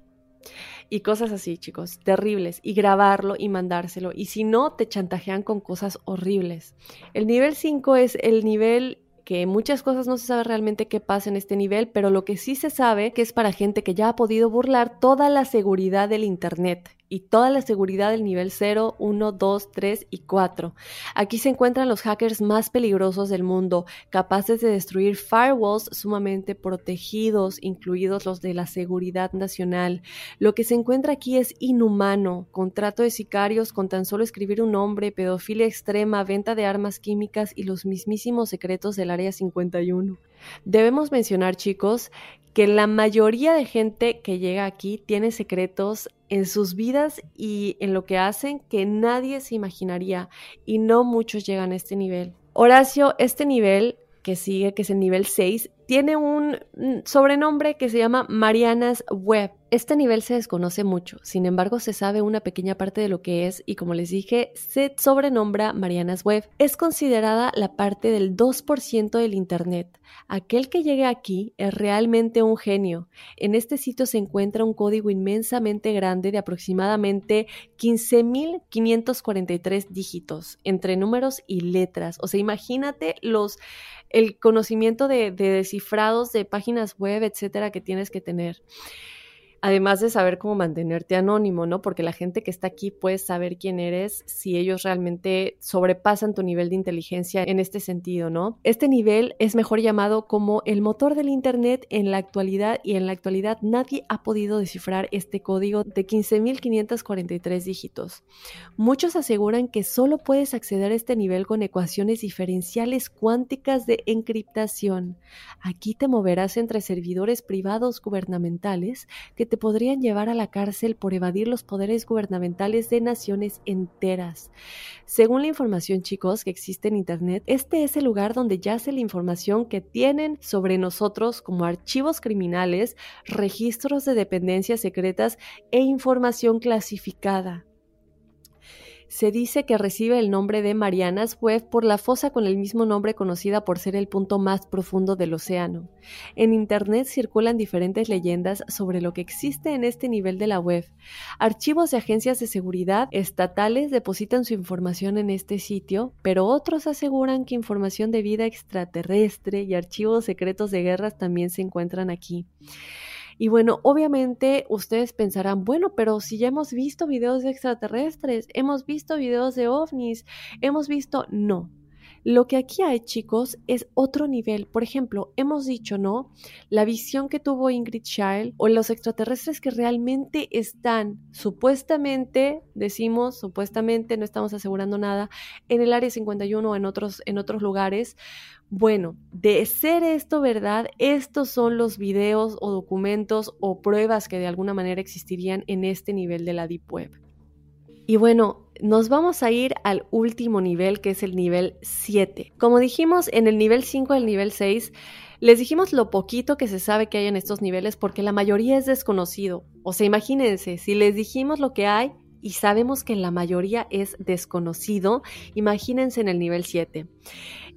y cosas así, chicos, terribles, y grabarlo y mandárselo. Y si no, te chantajean con cosas horribles. El nivel 5 es el nivel que muchas cosas no se sabe realmente qué pasa en este nivel, pero lo que sí se sabe que es para gente que ya ha podido burlar toda la seguridad del Internet y toda la seguridad del nivel 0, 1, 2, 3 y 4. Aquí se encuentran los hackers más peligrosos del mundo, capaces de destruir firewalls sumamente protegidos, incluidos los de la seguridad nacional. Lo que se encuentra aquí es inhumano, contrato de sicarios con tan solo escribir un nombre, pedofilia extrema, venta de armas químicas y los mismísimos secretos del Área 51. Debemos mencionar, chicos, que la mayoría de gente que llega aquí tiene secretos en sus vidas y en lo que hacen que nadie se imaginaría y no muchos llegan a este nivel. Horacio, este nivel que sigue, que es el nivel 6, tiene un sobrenombre que se llama Marianas Web. Este nivel se desconoce mucho, sin embargo se sabe una pequeña parte de lo que es y como les dije, se sobrenombra Marianas Web. Es considerada la parte del 2% del Internet. Aquel que llegue aquí es realmente un genio. En este sitio se encuentra un código inmensamente grande de aproximadamente 15.543 dígitos entre números y letras. O sea, imagínate los el conocimiento de, de descifrados de páginas web, etcétera, que tienes que tener además de saber cómo mantenerte anónimo, ¿no? Porque la gente que está aquí puede saber quién eres si ellos realmente sobrepasan tu nivel de inteligencia en este sentido, ¿no? Este nivel es mejor llamado como el motor del Internet en la actualidad y en la actualidad nadie ha podido descifrar este código de 15.543 dígitos. Muchos aseguran que solo puedes acceder a este nivel con ecuaciones diferenciales cuánticas de encriptación. Aquí te moverás entre servidores privados gubernamentales que te podrían llevar a la cárcel por evadir los poderes gubernamentales de naciones enteras. Según la información, chicos, que existe en Internet, este es el lugar donde yace la información que tienen sobre nosotros como archivos criminales, registros de dependencias secretas e información clasificada. Se dice que recibe el nombre de Marianas Web por la fosa con el mismo nombre conocida por ser el punto más profundo del océano. En Internet circulan diferentes leyendas sobre lo que existe en este nivel de la web. Archivos de agencias de seguridad estatales depositan su información en este sitio, pero otros aseguran que información de vida extraterrestre y archivos secretos de guerras también se encuentran aquí. Y bueno, obviamente ustedes pensarán, bueno, pero si ya hemos visto videos de extraterrestres, hemos visto videos de ovnis, hemos visto, no. Lo que aquí hay, chicos, es otro nivel. Por ejemplo, hemos dicho, ¿no? La visión que tuvo Ingrid Child o los extraterrestres que realmente están, supuestamente, decimos, supuestamente, no estamos asegurando nada, en el Área 51 o en otros, en otros lugares. Bueno, de ser esto verdad, estos son los videos o documentos o pruebas que de alguna manera existirían en este nivel de la Deep Web. Y bueno, nos vamos a ir al último nivel, que es el nivel 7. Como dijimos, en el nivel 5 y el nivel 6, les dijimos lo poquito que se sabe que hay en estos niveles porque la mayoría es desconocido. O sea, imagínense, si les dijimos lo que hay y sabemos que la mayoría es desconocido, imagínense en el nivel 7.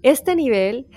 Este nivel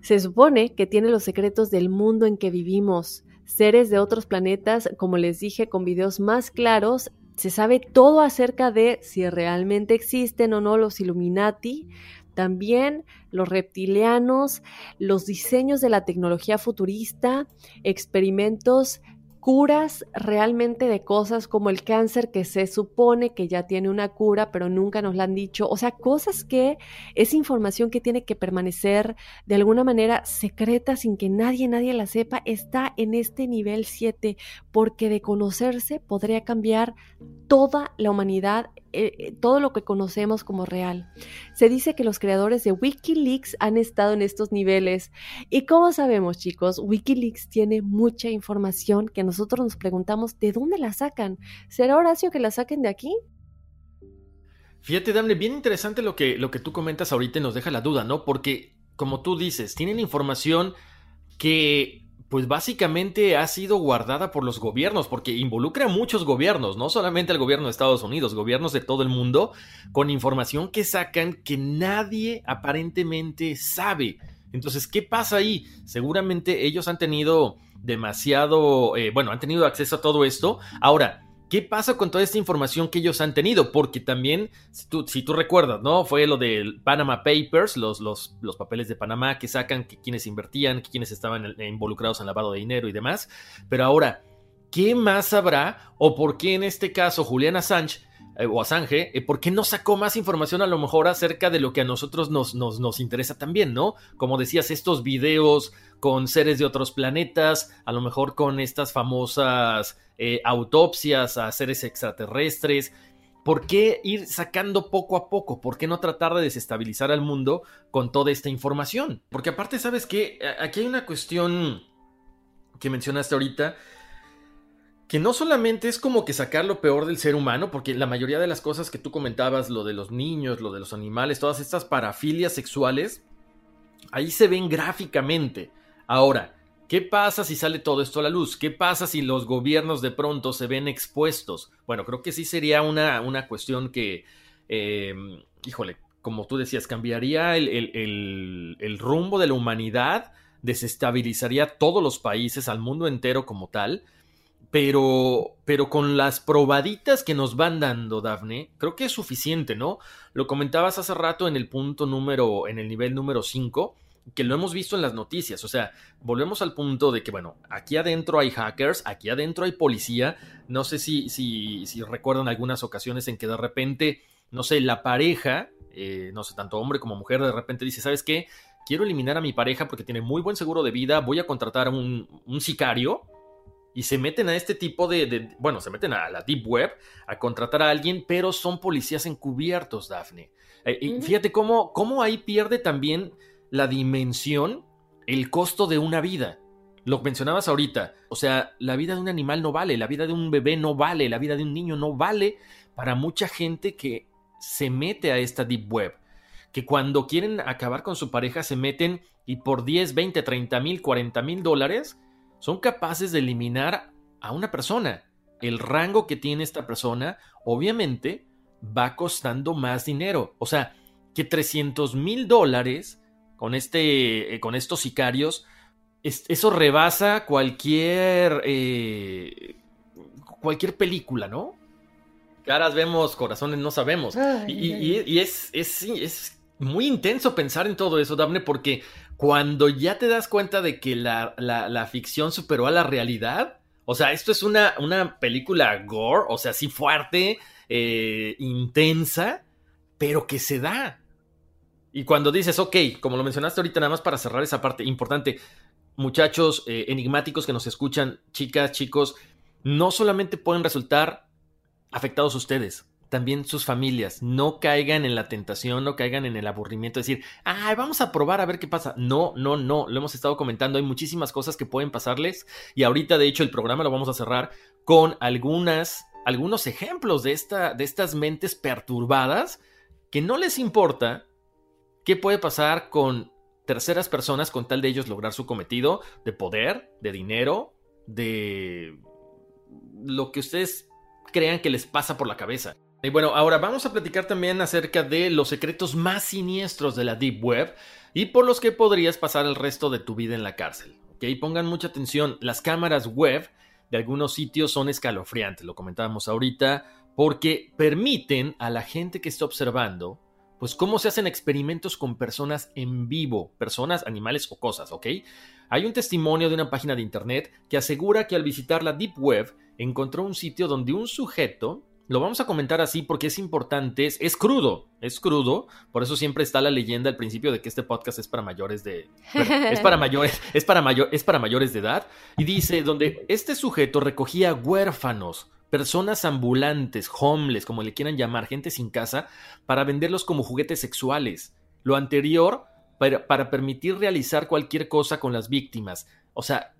se supone que tiene los secretos del mundo en que vivimos, seres de otros planetas, como les dije, con videos más claros. Se sabe todo acerca de si realmente existen o no los Illuminati, también los reptilianos, los diseños de la tecnología futurista, experimentos curas realmente de cosas como el cáncer que se supone que ya tiene una cura, pero nunca nos la han dicho. O sea, cosas que es información que tiene que permanecer de alguna manera secreta sin que nadie, nadie la sepa, está en este nivel 7, porque de conocerse podría cambiar toda la humanidad eh, eh, todo lo que conocemos como real. Se dice que los creadores de Wikileaks han estado en estos niveles. ¿Y cómo sabemos, chicos? Wikileaks tiene mucha información que nosotros nos preguntamos de dónde la sacan. ¿Será Horacio que la saquen de aquí? Fíjate, Damle, bien interesante lo que, lo que tú comentas ahorita nos deja la duda, ¿no? Porque, como tú dices, tienen información que pues básicamente ha sido guardada por los gobiernos, porque involucra a muchos gobiernos, no solamente al gobierno de Estados Unidos, gobiernos de todo el mundo, con información que sacan que nadie aparentemente sabe. Entonces, ¿qué pasa ahí? Seguramente ellos han tenido demasiado, eh, bueno, han tenido acceso a todo esto. Ahora, ¿Qué pasa con toda esta información que ellos han tenido? Porque también, si tú, recuerdas, ¿no? Fue lo del Panama Papers, los, los, los papeles de Panamá que sacan que quienes invertían, que quienes estaban involucrados en lavado de dinero y demás. Pero ahora, ¿qué más habrá? ¿O por qué en este caso Julián Assange eh, o Assange, eh, ¿por qué no sacó más información a lo mejor acerca de lo que a nosotros nos, nos, nos interesa también, ¿no? Como decías, estos videos con seres de otros planetas, a lo mejor con estas famosas eh, autopsias a seres extraterrestres. ¿Por qué ir sacando poco a poco? ¿Por qué no tratar de desestabilizar al mundo con toda esta información? Porque aparte, ¿sabes qué? Aquí hay una cuestión que mencionaste ahorita, que no solamente es como que sacar lo peor del ser humano, porque la mayoría de las cosas que tú comentabas, lo de los niños, lo de los animales, todas estas parafilias sexuales, ahí se ven gráficamente. Ahora, ¿qué pasa si sale todo esto a la luz? ¿Qué pasa si los gobiernos de pronto se ven expuestos? Bueno, creo que sí sería una, una cuestión que, em, híjole, como tú decías, cambiaría el, el rumbo de la humanidad, desestabilizaría todos los países, al mundo entero como tal. Pero, pero con las probaditas que nos van dando, Dafne, creo que es suficiente, ¿no? Lo comentabas hace rato en el punto número, en el nivel número 5 que lo hemos visto en las noticias. O sea, volvemos al punto de que, bueno, aquí adentro hay hackers, aquí adentro hay policía. No sé si, si, si recuerdan algunas ocasiones en que de repente, no sé, la pareja, eh, no sé, tanto hombre como mujer, de repente dice, ¿sabes qué? Quiero eliminar a mi pareja porque tiene muy buen seguro de vida, voy a contratar a un, un sicario. Y se meten a este tipo de, bueno, se meten a la Deep Web a contratar a alguien, pero son policías encubiertos, Daphne. Eh, y fíjate cómo, cómo ahí pierde también la dimensión, el costo de una vida. Lo mencionabas ahorita, o sea, la vida de un animal no vale, la vida de un bebé no vale, la vida de un niño no vale para mucha gente que se mete a esta deep web, que cuando quieren acabar con su pareja se meten y por 10, 20, 30 mil, 40 mil dólares son capaces de eliminar a una persona. El rango que tiene esta persona obviamente va costando más dinero, o sea, que 300 mil dólares con, este, eh, con estos sicarios, eso rebasa cualquier, eh, cualquier película, ¿no? Caras vemos, corazones no sabemos. y, es, es, muy intenso pensar en todo eso, Daphne, porque cuando ya te das cuenta de que la, ficción superó a la realidad, o sea, esto es una, una película gore, o sea, sí fuerte, eh, intensa, pero que se da. Y cuando dices, ok, como lo mencionaste ahorita, nada más para cerrar esa parte importante, muchachos eh, enigmáticos que nos escuchan, chicas, chicos, no solamente pueden resultar afectados ustedes, también sus familias. No caigan en la tentación, no caigan en el aburrimiento de decir, ay, vamos a probar a ver qué pasa. No, no, no, lo hemos estado comentando, hay muchísimas cosas que pueden pasarles y ahorita de hecho el programa lo vamos a cerrar con algunas, algunos ejemplos de, esta, de estas mentes perturbadas que no les importa ¿Qué puede pasar con terceras personas con tal de ellos lograr su cometido de poder, de dinero, de lo que ustedes crean que les pasa por la cabeza? Y bueno, ahora vamos a platicar también acerca de los secretos más siniestros de la Deep Web y por los que podrías pasar el resto de tu vida en la cárcel. ¿Ok? Pongan mucha atención, las cámaras web de algunos sitios son escalofriantes, lo comentábamos ahorita, porque permiten a la gente que está observando pues cómo se hacen experimentos con personas en vivo, personas, animales o cosas, ¿ok? Hay un testimonio de una página de internet que asegura que al visitar la Deep Web encontró un sitio donde un sujeto, lo vamos a comentar así porque es importante, es, crudo, es crudo, por eso siempre está la leyenda al principio de que este podcast es para mayores de... es para mayores, es para, mayor, es para mayores de edad, y dice donde este sujeto recogía huérfanos, personas ambulantes, homeless, como le quieran llamar, gente sin casa, para venderlos como juguetes sexuales. Lo anterior para, para permitir realizar cualquier cosa con las víctimas. O sea,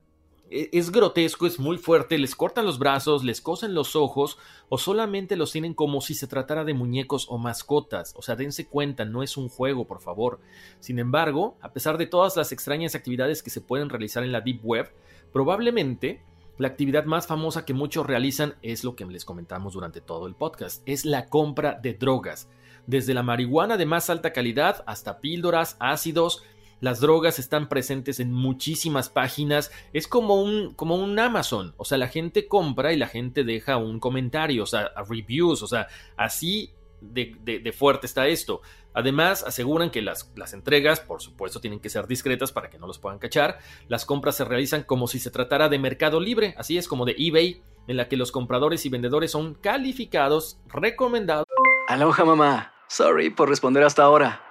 es grotesco, es muy fuerte, les cortan los brazos, les cosen los ojos o solamente los tienen como si se tratara de muñecos o mascotas. O sea, dense cuenta, no es un juego, por favor. Sin embargo, a pesar de todas las extrañas actividades que se pueden realizar en la Deep Web, probablemente la actividad más famosa que muchos realizan es lo que les comentamos durante todo el podcast, es la compra de drogas, desde la marihuana de más alta calidad hasta píldoras, ácidos Las drogas están presentes en muchísimas páginas. Es como un, como un Amazon. O sea, la gente compra y la gente deja un comentario, o sea, reviews. O sea, así de, fuerte está esto. Además, aseguran que las, las, entregas, por supuesto, tienen que ser discretas para que no los puedan cachar. Las compras se realizan como si se tratara de mercado libre, así es como de eBay, en la que los compradores y vendedores son calificados, recomendados. Aloha mamá, sorry por responder hasta ahora.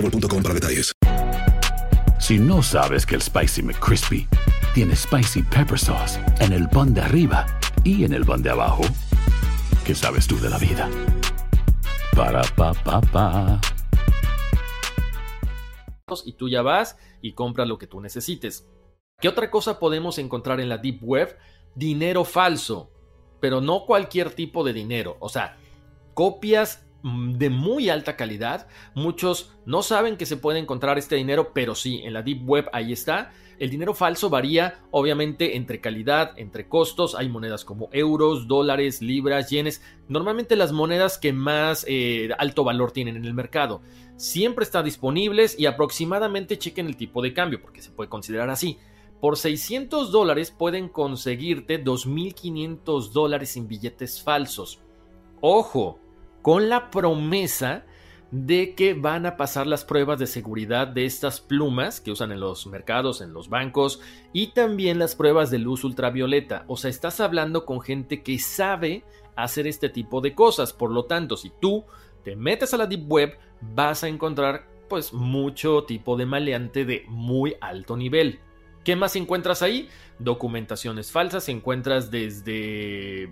boostmobile.com para detalles. Si no sabes que el Spicy McCrispy tiene Spicy Pepper Sauce en el pan de arriba y en el pan de abajo, ¿qué sabes tú de la vida? Para, pa, pa, pa. Y tú ya vas y compras lo que tú necesites. ¿Qué otra cosa podemos encontrar en la Deep Web? Dinero falso. Pero no cualquier tipo de dinero. O sea, copias de muy alta calidad. Muchos no saben que se puede encontrar este dinero, pero sí, en la Deep Web ahí está. El dinero falso varía obviamente entre calidad, entre costos. Hay monedas como euros, dólares, libras, yenes. Normalmente las monedas que más eh, alto valor tienen en el mercado. Siempre están disponibles y aproximadamente chequen el tipo de cambio, porque se puede considerar así. Por 600 dólares pueden conseguirte 2.500 dólares en billetes falsos. Ojo, con la promesa de que van a pasar las pruebas de seguridad de estas plumas que usan en los mercados, en los bancos y también las pruebas de luz ultravioleta. O sea, estás hablando con gente que sabe hacer este tipo de cosas. Por lo tanto, si tú te metes a la Deep Web, vas a encontrar pues mucho tipo de maleante de muy alto nivel. ¿Qué más encuentras ahí? Documentaciones falsas, encuentras desde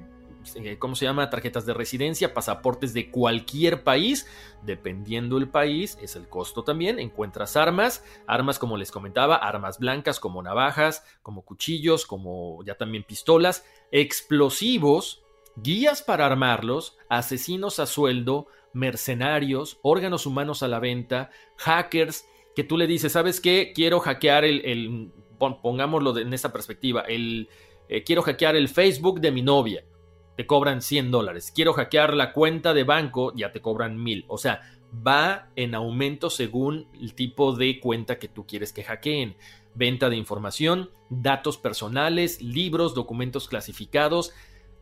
eh, ¿cómo se llama? Tarjetas de residencia, pasaportes de cualquier país. Dependiendo el país, es el costo también. Encuentras armas, armas como les comentaba, armas blancas como navajas, como cuchillos, como ya también pistolas, explosivos, guías para armarlos, asesinos a sueldo, mercenarios, órganos humanos a la venta, hackers, que tú le dices, ¿sabes qué? Quiero hackear el, pongámoslo en esta perspectiva, el, eh, quiero hackear el Facebook de mi novia te cobran 100 dólares. Quiero hackear la cuenta de banco, ya te cobran 1000. O sea, va en aumento según el tipo de cuenta que tú quieres que hackeen. Venta de información, datos personales, libros, documentos clasificados.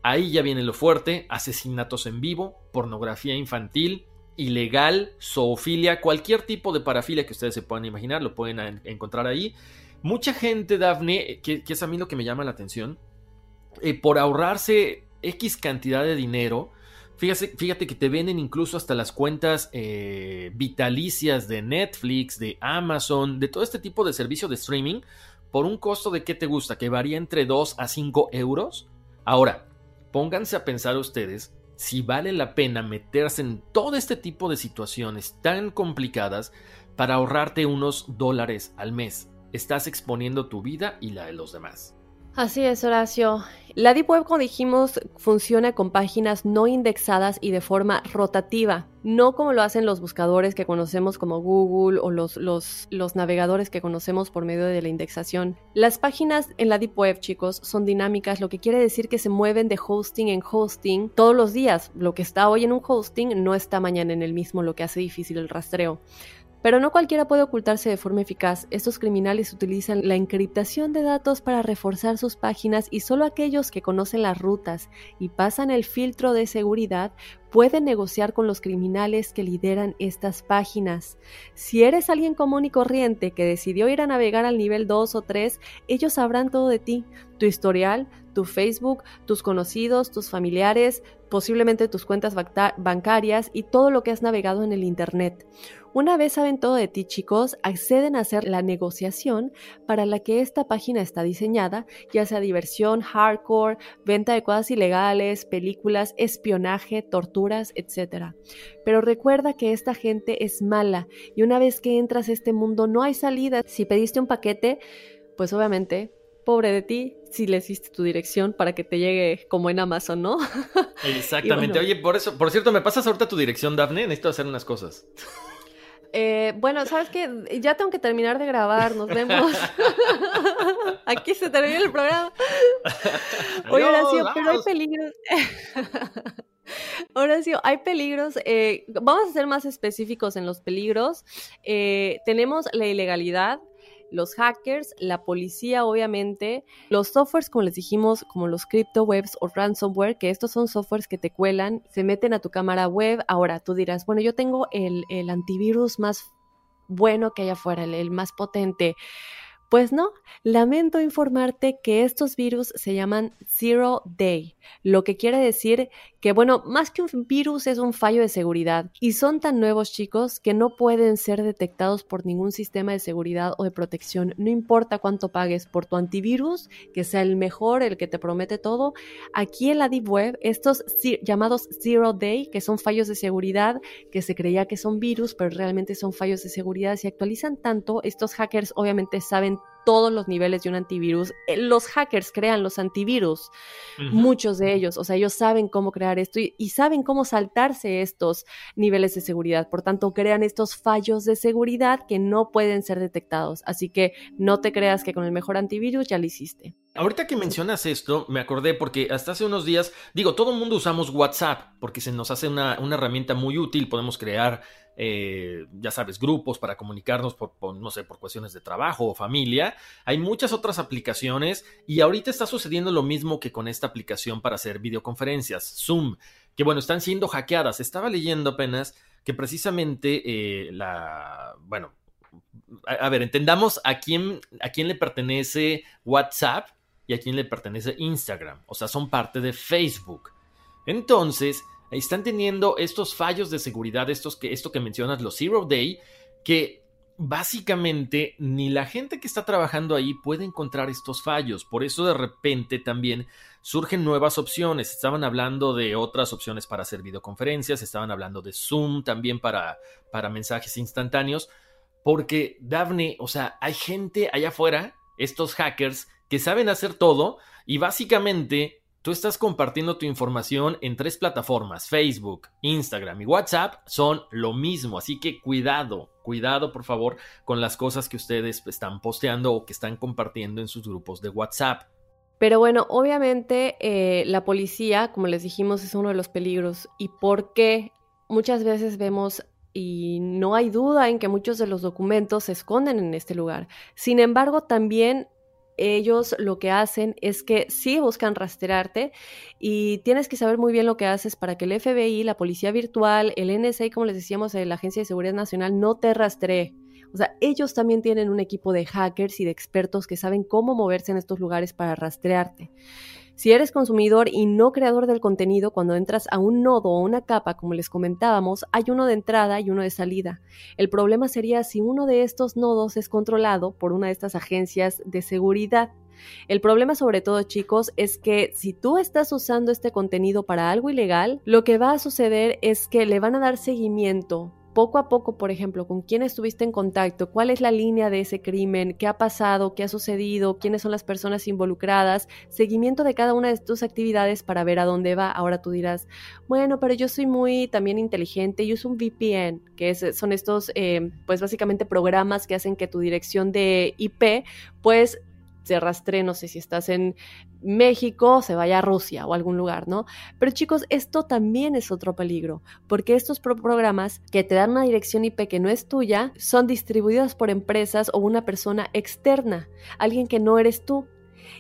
Ahí ya viene lo fuerte, asesinatos en vivo, pornografía infantil, ilegal, zoofilia, cualquier tipo de parafilia que ustedes se puedan imaginar, lo pueden encontrar ahí. Mucha gente, Daphne, que, es a mí lo que me llama la atención, eh, por ahorrarse X cantidad de dinero. Fíjate, que te venden incluso hasta las cuentas eh, vitalicias de Netflix, de Amazon, de todo este tipo de servicio de streaming por un costo de qué te gusta, que varía entre 2 a 5 euros. Ahora, pónganse a pensar ustedes si vale la pena meterse en todo este tipo de situaciones tan complicadas para ahorrarte unos dólares al mes. Estás exponiendo tu vida y la de los demás. Así es, Horacio. La Deep Web, como dijimos, funciona con páginas no indexadas y de forma rotativa, no como lo hacen los buscadores que conocemos como Google o los, los, navegadores que conocemos por medio de la indexación. Las páginas en la Deep Web, chicos, son dinámicas, lo que quiere decir que se mueven de hosting en hosting todos los días. Lo que está hoy en un hosting no está mañana en el mismo, lo que hace difícil el rastreo. Pero no cualquiera puede ocultarse de forma eficaz. Estos criminales utilizan la encriptación de datos para reforzar sus páginas y solo aquellos que conocen las rutas y pasan el filtro de seguridad pueden negociar con los criminales que lideran estas páginas. Si eres alguien común y corriente que decidió ir a navegar al nivel 2 o 3, ellos sabrán todo de ti, tu historial, tu Facebook, tus conocidos, tus familiares, posiblemente tus cuentas bancarias y todo lo que has navegado en el Internet. Una vez saben todo de ti, chicos, acceden a hacer la negociación para la que esta página está diseñada, ya sea diversión, hardcore, venta de cosas ilegales, películas, espionaje, torturas, etc. Pero recuerda que esta gente es mala y una vez que entras a este mundo no hay salida. Si pediste un paquete, pues obviamente pobre de ti si le hiciste tu dirección para que te llegue como en Amazon, ¿no? Exactamente. Oye, por eso, por cierto, ¿me pasas ahorita tu dirección, Dafne? Necesito hacer unas cosas. Eh, bueno, ¿sabes qué? Ya tengo que terminar de grabar, nos vemos. Aquí se termina el programa. Oye, Horacio, pero hay peligros. Horacio, hay peligros. Eh, vamos a ser más específicos en los peligros. Eh, tenemos la ilegalidad, los hackers, la policía obviamente, los softwares como les dijimos, como los crypto webs o ransomware, que estos son softwares que te cuelan, se meten a tu cámara web. Ahora tú dirás, bueno, yo tengo el, antivirus más bueno que hay afuera, el más potente. Pues no, lamento informarte que estos virus se llaman Zero Day, lo que quiere decir que, bueno, más que un virus es un fallo de seguridad y son tan nuevos chicos que no pueden ser detectados por ningún sistema de seguridad o de protección, no importa cuánto pagues por tu antivirus, que sea el mejor, el que te promete todo. Aquí en la Deep Web, estos llamados Zero Day, que son fallos de seguridad, que se creía que son virus, pero realmente son fallos de seguridad, se actualizan tanto, estos hackers obviamente saben todos los niveles de un antivirus. Eh, los hackers crean los antivirus, muchos de ellos, o sea, ellos saben cómo crear esto y, y, saben cómo saltarse estos niveles de seguridad. Por tanto, crean estos fallos de seguridad que no pueden ser detectados. Así que no te creas que con el mejor antivirus ya lo hiciste. Ahorita que mencionas esto, me acordé porque hasta hace unos días, digo, todo el mundo usamos WhatsApp porque se nos hace una, una herramienta muy útil, podemos crear eh, ya sabes, grupos para comunicarnos por, no sé, por cuestiones de trabajo o familia. Hay muchas otras aplicaciones y ahorita está sucediendo lo mismo que con esta aplicación para hacer videoconferencias, Zoom, que bueno, están siendo hackeadas. Estaba leyendo apenas que precisamente eh, la, bueno, a, ver, entendamos a quién, a quién le pertenece WhatsApp y a quién le pertenece Instagram. O sea, son parte de Facebook. Entonces, están teniendo estos fallos de seguridad, estos que, esto que mencionas, los Zero Day, que básicamente ni la gente que está trabajando ahí puede encontrar estos fallos. Por eso de repente también surgen nuevas opciones. Estaban hablando de otras opciones para hacer videoconferencias, estaban hablando de Zoom también para, para mensajes instantáneos. Porque, Daphne, o sea, hay gente allá afuera, estos hackers, que saben hacer todo y básicamente Tú estás compartiendo tu información en tres plataformas, Facebook, Instagram y WhatsApp, son lo mismo, así que cuidado, cuidado por favor con las cosas que ustedes están posteando o que están compartiendo en sus grupos de WhatsApp. Pero bueno, obviamente eh, la policía, como les dijimos, es uno de los peligros. ¿Y por qué? Muchas veces vemos y no hay duda en que muchos de los documentos se esconden en este lugar. Sin embargo, también ellos lo que hacen es que sí buscan rastrearte y tienes que saber muy bien lo que haces para que el FBI, la policía virtual, el NSA, como les decíamos, la Agencia de Seguridad Nacional, no te rastree. O sea, ellos también tienen un equipo de hackers y de expertos que saben cómo moverse en estos lugares para rastrearte. Si eres consumidor y no creador del contenido, cuando entras a un nodo o una capa, como les comentábamos, hay uno de entrada y uno de salida. El problema sería si uno de estos nodos es controlado por una de estas agencias de seguridad. El problema sobre todo, chicos, es que si tú estás usando este contenido para algo ilegal, lo que va a suceder es que le van a dar seguimiento poco a poco, por ejemplo, con quién estuviste en contacto, cuál es la línea de ese crimen, qué ha pasado, qué ha sucedido, quiénes son las personas involucradas, seguimiento de cada una de tus actividades para ver a dónde va. Ahora tú dirás, bueno, pero yo soy muy también inteligente y uso un VPN, que son estos, eh, pues básicamente programas que hacen que tu dirección de IP, pues se rastree, no sé si estás en México, se vaya a Rusia o algún lugar, ¿no? Pero chicos, esto también es otro peligro, porque estos programas que te dan una dirección IP que no es tuya, son distribuidos por empresas o una persona externa, alguien que no eres tú.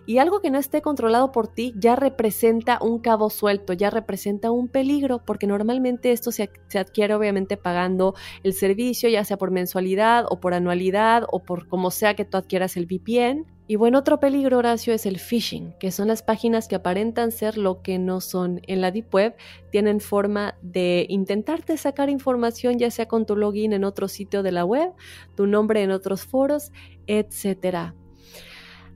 Y algo que no esté controlado por ti ya representa un cabo suelto, ya representa un peligro, porque normalmente esto se, adquiere obviamente pagando el servicio, ya sea por mensualidad o por anualidad o por como sea que tú adquieras el VPN. Y bueno, otro peligro, Horacio, es el phishing, que son las páginas que aparentan ser lo que no son. En la Deep Web tienen forma de intentarte sacar información, ya sea con tu login en otro sitio de la web, tu nombre en otros foros, etcétera.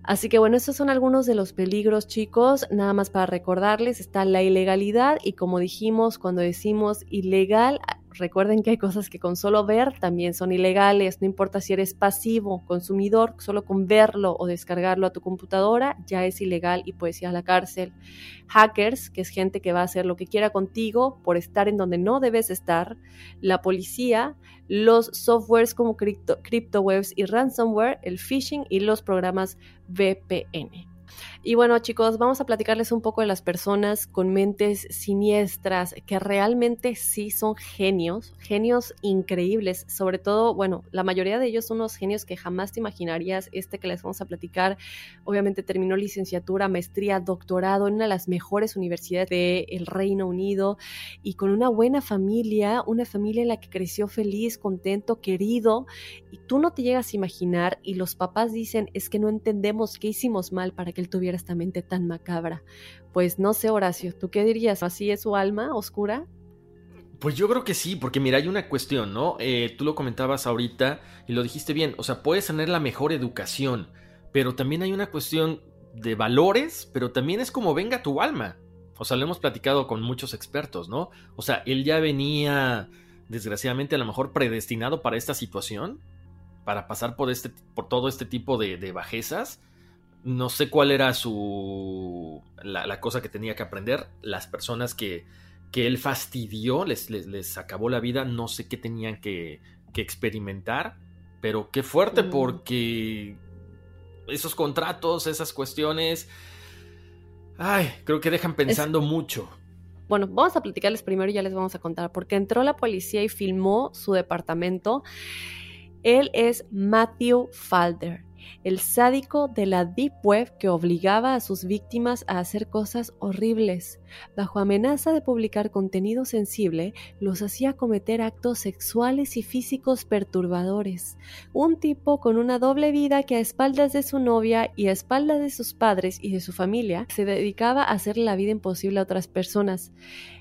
Así que bueno, estos son algunos de los peligros, chicos. Nada más para recordarles, está la ilegalidad y como dijimos, cuando decimos ilegal, Recuerden que hay cosas que con solo ver también son ilegales, no importa si eres pasivo, consumidor, solo con verlo o descargarlo a tu computadora ya es ilegal y puedes ir a la cárcel. Hackers, que es gente que va a hacer lo que quiera contigo por estar en donde no debes estar. La policía, los softwares como CryptoWebs y ransomware, el phishing y los programas VPN. Y bueno, chicos, vamos a platicarles un poco de las personas con mentes siniestras que realmente sí son genios, genios increíbles. Sobre todo, bueno, la mayoría de ellos son unos genios que jamás te imaginarías. Este que les vamos a platicar, obviamente terminó licenciatura, maestría, doctorado en una de las mejores universidades del Reino Unido y con una buena familia, una familia en la que creció feliz, contento, querido. Y tú no te llegas a imaginar y los papás dicen, es que no entendemos qué hicimos mal para que él tuviera esta mente tan macabra. Pues no sé, Horacio, ¿tú qué dirías? ¿Así es su alma oscura? Pues yo creo que sí, porque mira, hay una cuestión, ¿no? Eh, tú lo comentabas ahorita y lo dijiste bien, o sea, puedes tener la mejor educación, pero también hay una cuestión de valores, pero también es como venga tu alma. O sea, lo hemos platicado con muchos expertos, ¿no? O sea, él ya venía, desgraciadamente, a lo mejor predestinado para esta situación, para pasar por, este, por todo este tipo de, de bajezas, no sé cuál era su. La, cosa que tenía que aprender. Las personas que, que él fastidió, les, les, acabó la vida, no sé qué tenían que, que experimentar. Pero qué fuerte, mm. porque esos contratos, esas cuestiones. Ay, creo que dejan pensando mucho. Bueno, vamos a platicarles primero y ya les vamos a contar. Porque entró la policía y filmó su departamento. Él es Matthew Falder el sádico de la Deep Web que obligaba a sus víctimas a hacer cosas horribles. Bajo amenaza de publicar contenido sensible, los hacía cometer actos sexuales y físicos perturbadores. Un tipo con una doble vida que a espaldas de su novia y a espaldas de sus padres y de su familia se dedicaba a hacer la vida imposible a otras personas.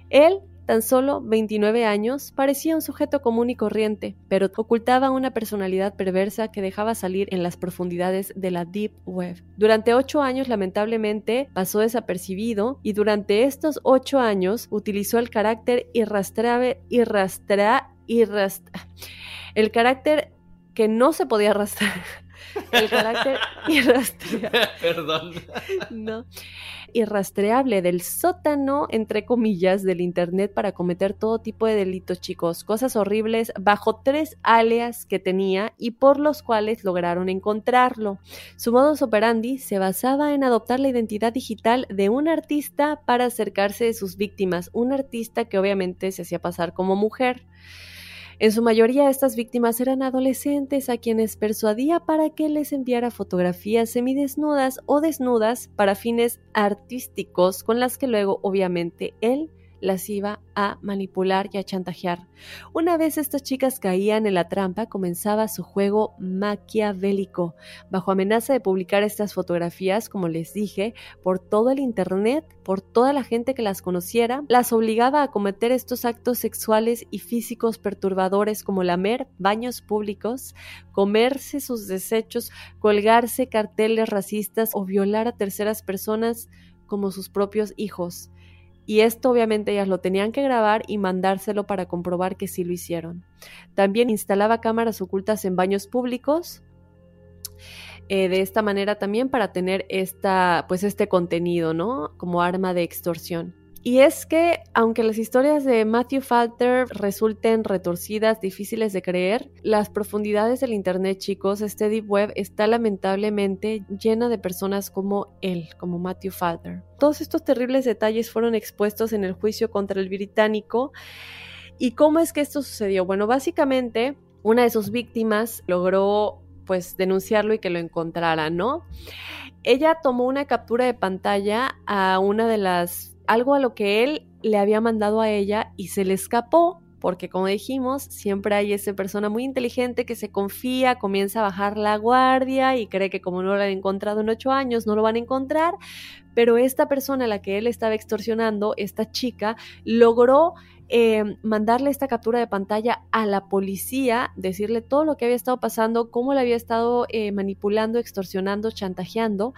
Él tan solo 29 años, parecía un sujeto común y corriente, pero ocultaba una personalidad perversa que dejaba salir en las profundidades de la Deep Web. Durante ocho años, lamentablemente, pasó desapercibido y durante estos ocho años utilizó el carácter irrastreable, irrastra, irrastra, el carácter que no se podía arrastrar. El carácter irrastreable. Perdón. No irrastreable del sótano, entre comillas, del Internet para cometer todo tipo de delitos, chicos. Cosas horribles bajo tres alias que tenía y por los cuales lograron encontrarlo. Su modus operandi se basaba en adoptar la identidad digital de un artista para acercarse de sus víctimas, un artista que obviamente se hacía pasar como mujer. En su mayoría estas víctimas eran adolescentes a quienes persuadía para que les enviara fotografías semidesnudas o desnudas para fines artísticos con las que luego obviamente él las iba a manipular y a chantajear. Una vez estas chicas caían en la trampa, comenzaba su juego maquiavélico. Bajo amenaza de publicar estas fotografías, como les dije, por todo el Internet, por toda la gente que las conociera, las obligaba a cometer estos actos sexuales y físicos perturbadores como lamer baños públicos, comerse sus desechos, colgarse carteles racistas o violar a terceras personas como sus propios hijos y esto obviamente ellas lo tenían que grabar y mandárselo para comprobar que sí lo hicieron. También instalaba cámaras ocultas en baños públicos. Eh, de esta manera también para tener esta, pues este contenido, ¿no? Como arma de extorsión. Y es que, aunque las historias de Matthew Falter resulten retorcidas, difíciles de creer, las profundidades del Internet, chicos, este Deep Web está lamentablemente llena de personas como él, como Matthew Falter. Todos estos terribles detalles fueron expuestos en el juicio contra el británico. ¿Y cómo es que esto sucedió? Bueno, básicamente, una de sus víctimas logró pues denunciarlo y que lo encontrara, ¿no? Ella tomó una captura de pantalla a una de las algo a lo que él le había mandado a ella y se le escapó, porque como dijimos, siempre hay esa persona muy inteligente que se confía, comienza a bajar la guardia y cree que como no lo han encontrado en ocho años, no lo van a encontrar, pero esta persona a la que él estaba extorsionando, esta chica, logró eh, mandarle esta captura de pantalla a la policía, decirle todo lo que había estado pasando, cómo le había estado eh, manipulando, extorsionando, chantajeando,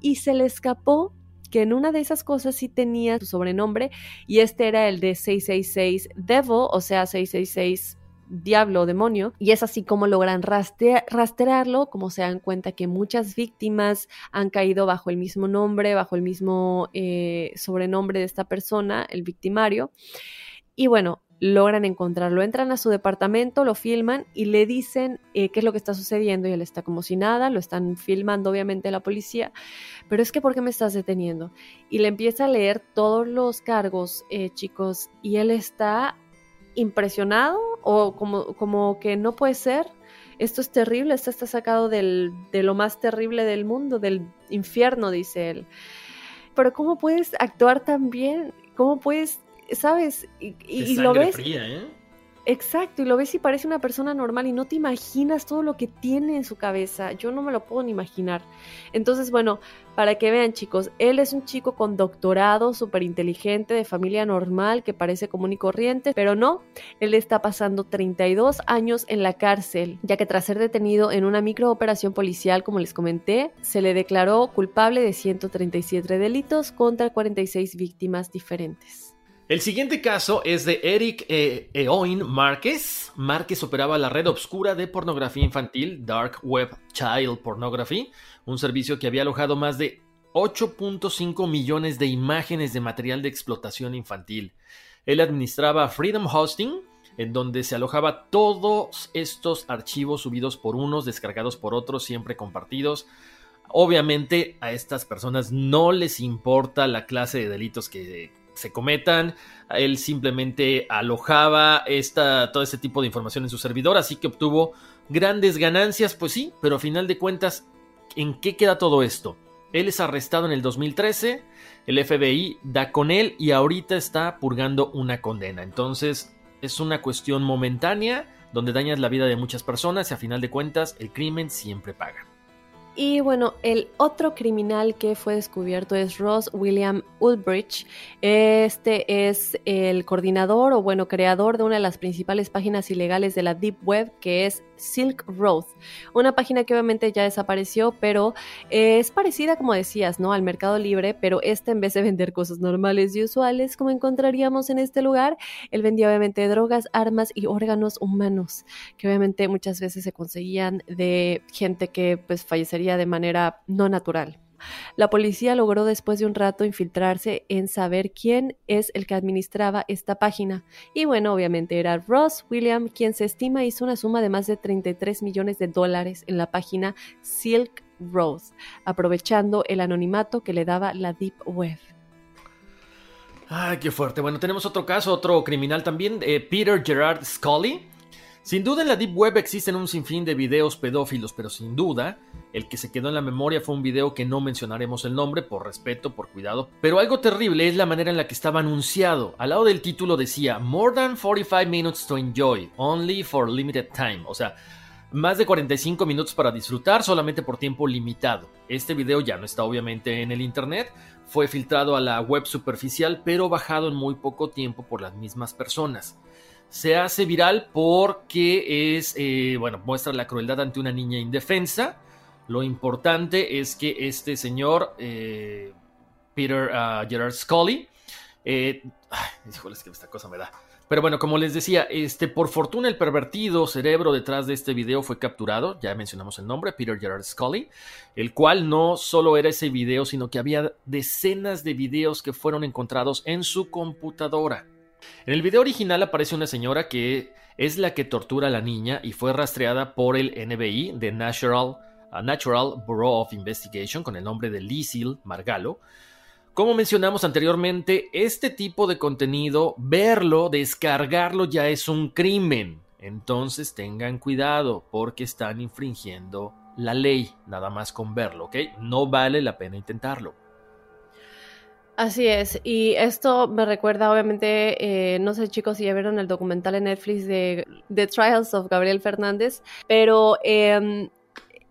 y se le escapó que en una de esas cosas sí tenía su sobrenombre y este era el de 666 Devil, o sea, 666 diablo o demonio, y es así como logran rastrearlo, como se dan cuenta que muchas víctimas han caído bajo el mismo nombre, bajo el mismo eh, sobrenombre de esta persona, el victimario. Y bueno, logran encontrarlo. Entran a su departamento, lo filman y le dicen eh, qué es lo que está sucediendo y él está como si nada, lo están filmando obviamente la policía, pero es que ¿por qué me estás deteniendo? Y le empieza a leer todos los cargos, eh, chicos, y él está impresionado o como, como que no puede ser. Esto es terrible, esto está sacado del, de lo más terrible del mundo, del infierno, dice él. Pero ¿cómo puedes actuar tan bien? ¿Cómo puedes ¿sabes? Y, lo ves. ¿eh? Exacto, y lo ves y parece una persona normal y no te imaginas todo lo que tiene en su cabeza. Yo no me lo puedo ni imaginar. Entonces, bueno, para que vean chicos, él es un chico con doctorado, súper inteligente, de familia normal, que parece común y corriente, pero no, él está pasando 32 años en la cárcel, ya que tras ser detenido en una microoperación policial, como les comenté, se le declaró culpable de 137 delitos contra 46 víctimas diferentes. El siguiente caso es de Eric eh, Eoin Márquez. Márquez operaba la red obscura de pornografía infantil, Dark Web Child Pornography, un servicio que había alojado más de 8.5 millones de imágenes de material de explotación infantil. Él administraba Freedom Hosting, en donde se alojaba todos estos archivos subidos por unos, descargados por otros, siempre compartidos. Obviamente a estas personas no les importa la clase de delitos que se cometan. Él simplemente alojaba esta, todo este tipo de información en su servidor, así que obtuvo grandes ganancias, pues sí, pero a final de cuentas, ¿en qué queda todo esto? Él es arrestado en el 2013, el FBI da con él y ahorita está purgando una condena. Entonces, es una cuestión momentánea donde dañas la vida de muchas personas y a final de cuentas el crimen siempre paga. Y bueno, el otro criminal que fue descubierto es Ross William Ulbricht. Este es el coordinador o bueno, creador de una de las principales páginas ilegales de la Deep Web, que es Silk Road. Una página que obviamente ya desapareció, pero es parecida, como decías, ¿no? Al Mercado Libre, pero este en vez de vender cosas normales y usuales como encontraríamos en este lugar, él vendía obviamente drogas, armas y órganos humanos, que obviamente muchas veces se conseguían de gente que pues fallecería de manera no natural. La policía logró después de un rato infiltrarse en saber quién es el que administraba esta página. Y bueno, obviamente era Ross William, quien se estima hizo una suma de más de 33 millones de dólares en la página Silk Road, aprovechando el anonimato que le daba la Deep Web. Ay, qué fuerte. Bueno, tenemos otro caso, otro criminal también, eh, Peter Gerard Scully. Sin duda en la Deep Web existen un sinfín de videos pedófilos, pero sin duda el que se quedó en la memoria fue un video que no mencionaremos el nombre por respeto, por cuidado, pero algo terrible es la manera en la que estaba anunciado. Al lado del título decía More than 45 minutes to enjoy, only for limited time, o sea, más de 45 minutos para disfrutar solamente por tiempo limitado. Este video ya no está obviamente en el internet, fue filtrado a la web superficial, pero bajado en muy poco tiempo por las mismas personas se hace viral porque es, eh, bueno, muestra la crueldad ante una niña indefensa. Lo importante es que este señor, eh, Peter uh, Gerard Scully, eh, ay, que esta cosa me da. Pero bueno, como les decía, este, por fortuna el pervertido cerebro detrás de este video fue capturado, ya mencionamos el nombre, Peter Gerard Scully, el cual no solo era ese video, sino que había decenas de videos que fueron encontrados en su computadora. En el video original aparece una señora que es la que tortura a la niña y fue rastreada por el NBI de Natural, Bureau of Investigation con el nombre de Lisil Margalo. Como mencionamos anteriormente, este tipo de contenido, verlo, descargarlo ya es un crimen. Entonces tengan cuidado porque están infringiendo la ley, nada más con verlo, ¿ok? No vale la pena intentarlo. Así es, y esto me recuerda obviamente, eh, no sé chicos si ya vieron el documental en Netflix de The Trials of Gabriel Fernández, pero eh,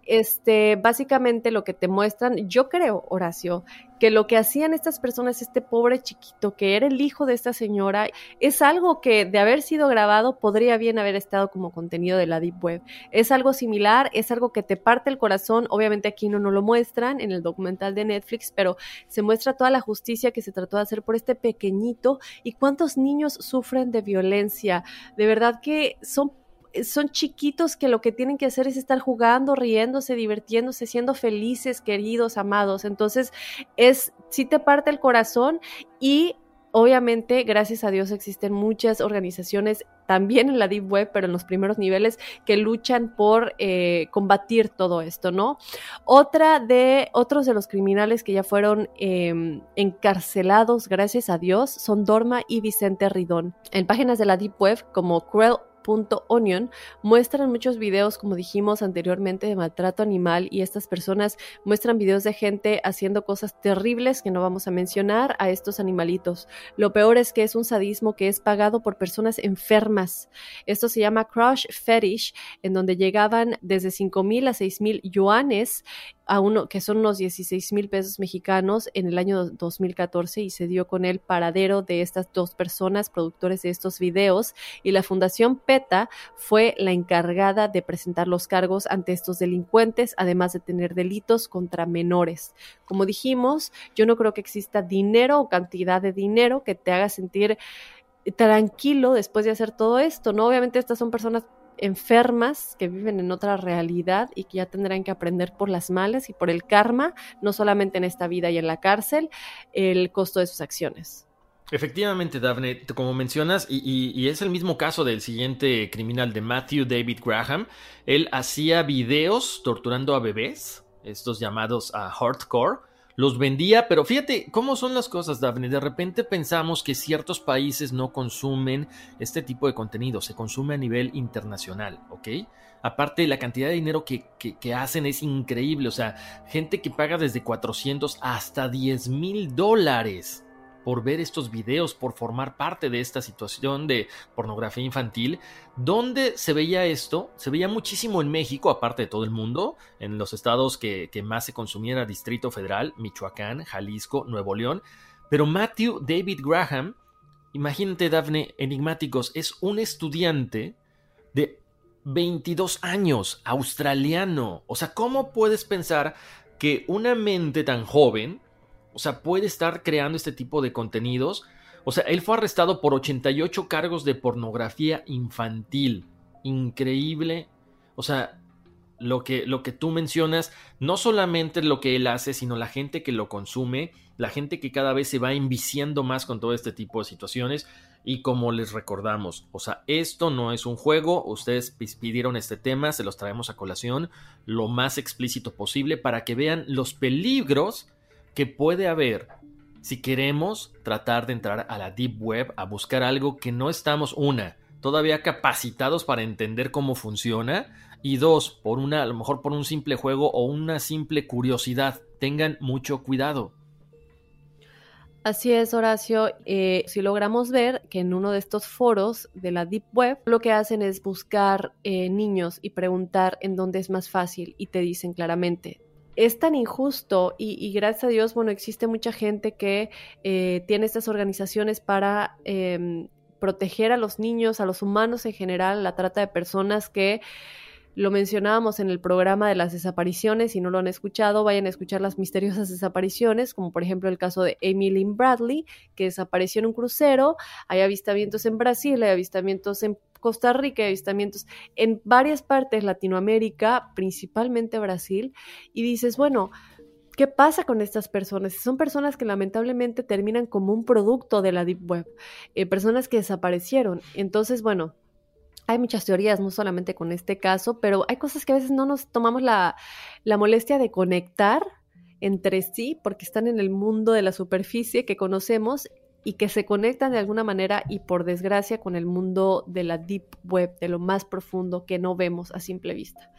este, básicamente lo que te muestran, yo creo, Horacio, que lo que hacían estas personas, este pobre chiquito, que era el hijo de esta señora, es algo que de haber sido grabado podría bien haber estado como contenido de la Deep Web. Es algo similar, es algo que te parte el corazón, obviamente aquí no nos lo muestran en el documental de Netflix, pero se muestra toda la justicia que se trató de hacer por este pequeñito y cuántos niños sufren de violencia. De verdad que son son chiquitos que lo que tienen que hacer es estar jugando, riéndose, divirtiéndose, siendo felices, queridos, amados. Entonces, es, sí te parte el corazón y Obviamente, gracias a Dios existen muchas organizaciones, también en la Deep Web, pero en los primeros niveles, que luchan por eh, combatir todo esto, ¿no? Otra de, otros de los criminales que ya fueron em, encarcelados, gracias a Dios, son Dorma y Vicente Ridón. En páginas de la Deep Web como Cruel Onion muestran muchos videos, como dijimos anteriormente, de maltrato animal y estas personas muestran videos de gente haciendo cosas terribles que no vamos a mencionar a estos animalitos. Lo peor es que es un sadismo que es pagado por personas enfermas. Esto se llama crush fetish, en donde llegaban desde 5 mil a 6 mil yuanes a uno que son unos 16 mil pesos mexicanos en el año 2014 y se dio con el paradero de estas dos personas productores de estos videos y la Fundación PETA fue la encargada de presentar los cargos ante estos delincuentes además de tener delitos contra menores. Como dijimos, yo no creo que exista dinero o cantidad de dinero que te haga sentir tranquilo después de hacer todo esto, ¿no? Obviamente estas son personas enfermas que viven en otra realidad y que ya tendrán que aprender por las malas y por el karma, no solamente en esta vida y en la cárcel, el costo de sus acciones. Efectivamente, Daphne, como mencionas, y, es el mismo caso del siguiente criminal de Matthew David Graham, él hacía videos torturando a bebés, estos llamados a hardcore, los vendía, pero fíjate cómo son las cosas, Daphne. De repente pensamos que ciertos países no consumen este tipo de contenido, se consume a nivel internacional, ¿ok? Aparte, la cantidad de dinero que, que, hacen es increíble, o sea, gente que paga desde 400 hasta 10 mil dólares por ver estos videos, por formar parte de esta situación de pornografía infantil. ¿Dónde se veía esto? Se veía muchísimo en México, aparte de todo el mundo, en los estados que, más se consumiera Distrito Federal, Michoacán, Jalisco, Nuevo León. Pero Matthew David Graham, imagínate Daphne, enigmáticos, es un estudiante de 22 años, australiano. O sea, ¿cómo puedes pensar que una mente tan joven o sea, puede estar creando este tipo de contenidos. O sea, él fue arrestado por 88 cargos de pornografía infantil. Increíble. O sea, lo que, lo que tú mencionas, no solamente lo que él hace, sino la gente que lo consume, la gente que cada vez se va enviciando más con todo este tipo de situaciones. Y como les recordamos, o sea, esto no es un juego, ustedes pidieron este tema, se los traemos a colación lo más explícito posible para que vean los peligros que puede haber si queremos tratar de entrar a la Deep Web a buscar algo que no estamos, una, todavía capacitados para entender cómo funciona, y dos, por una, a lo mejor por un simple juego o una simple curiosidad. Tengan mucho cuidado. Así es, Horacio. Eh, si logramos ver que en uno de estos foros de la Deep Web, lo que hacen es buscar eh, niños y preguntar en dónde es más fácil y te dicen claramente, es tan injusto y, gracias a Dios, bueno, existe mucha gente que eh, tiene estas organizaciones para em, proteger a los niños, a los humanos en general, la trata de personas que Lo mencionábamos en el programa de las desapariciones, si no lo han escuchado, vayan a escuchar las misteriosas desapariciones, como por ejemplo el caso de Emily Bradley, que desapareció en un crucero, hay avistamientos en Brasil, hay avistamientos en Costa Rica, hay avistamientos en varias partes de Latinoamérica, principalmente Brasil, y dices, bueno, ¿Qué pasa con estas personas? Son personas que lamentablemente terminan como un producto de la Deep Web, eh, personas que desaparecieron. Entonces, bueno, hay muchas teorías, no solamente con este caso, pero hay cosas que a veces no nos tomamos la, molestia de conectar entre sí porque están en el mundo de la superficie que conocemos y que se conectan de alguna manera y por desgracia con el mundo de la deep web, de lo más profundo que no vemos a simple vista.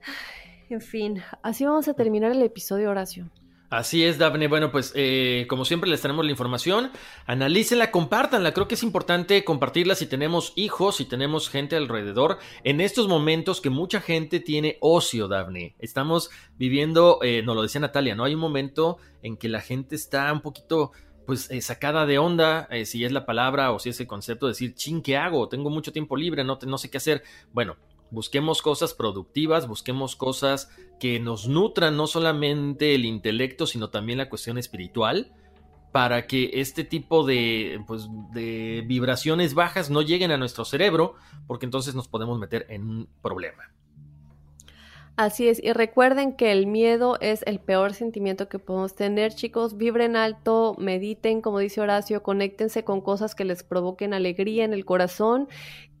En fin, así vamos a terminar el episodio, Horacio. Así es, Daphne. Bueno, pues eh, como siempre les tenemos la información. Analícenla, compártanla. Creo que es importante compartirla si tenemos hijos, si tenemos gente alrededor. En estos momentos que mucha gente tiene ocio, Daphne. Estamos viviendo, eh, nos lo decía Natalia, ¿no? Hay un momento en que la gente está un poquito pues eh, sacada de onda, si es la palabra o si es el concepto de decir, ching, ¿qué hago? Tengo mucho tiempo libre, no sé qué hacer. Bueno, Busquemos cosas productivas, busquemos cosas que nos nutran no solamente el intelecto, sino también la cuestión espiritual, para que este tipo de, pues, de vibraciones bajas no lleguen a nuestro cerebro, porque entonces nos podemos meter en un problema. Así es, y recuerden que el miedo es el peor sentimiento que podemos tener, chicos. Vibren alto, mediten, como dice Horacio, conéctense con cosas que les provoquen alegría en el corazón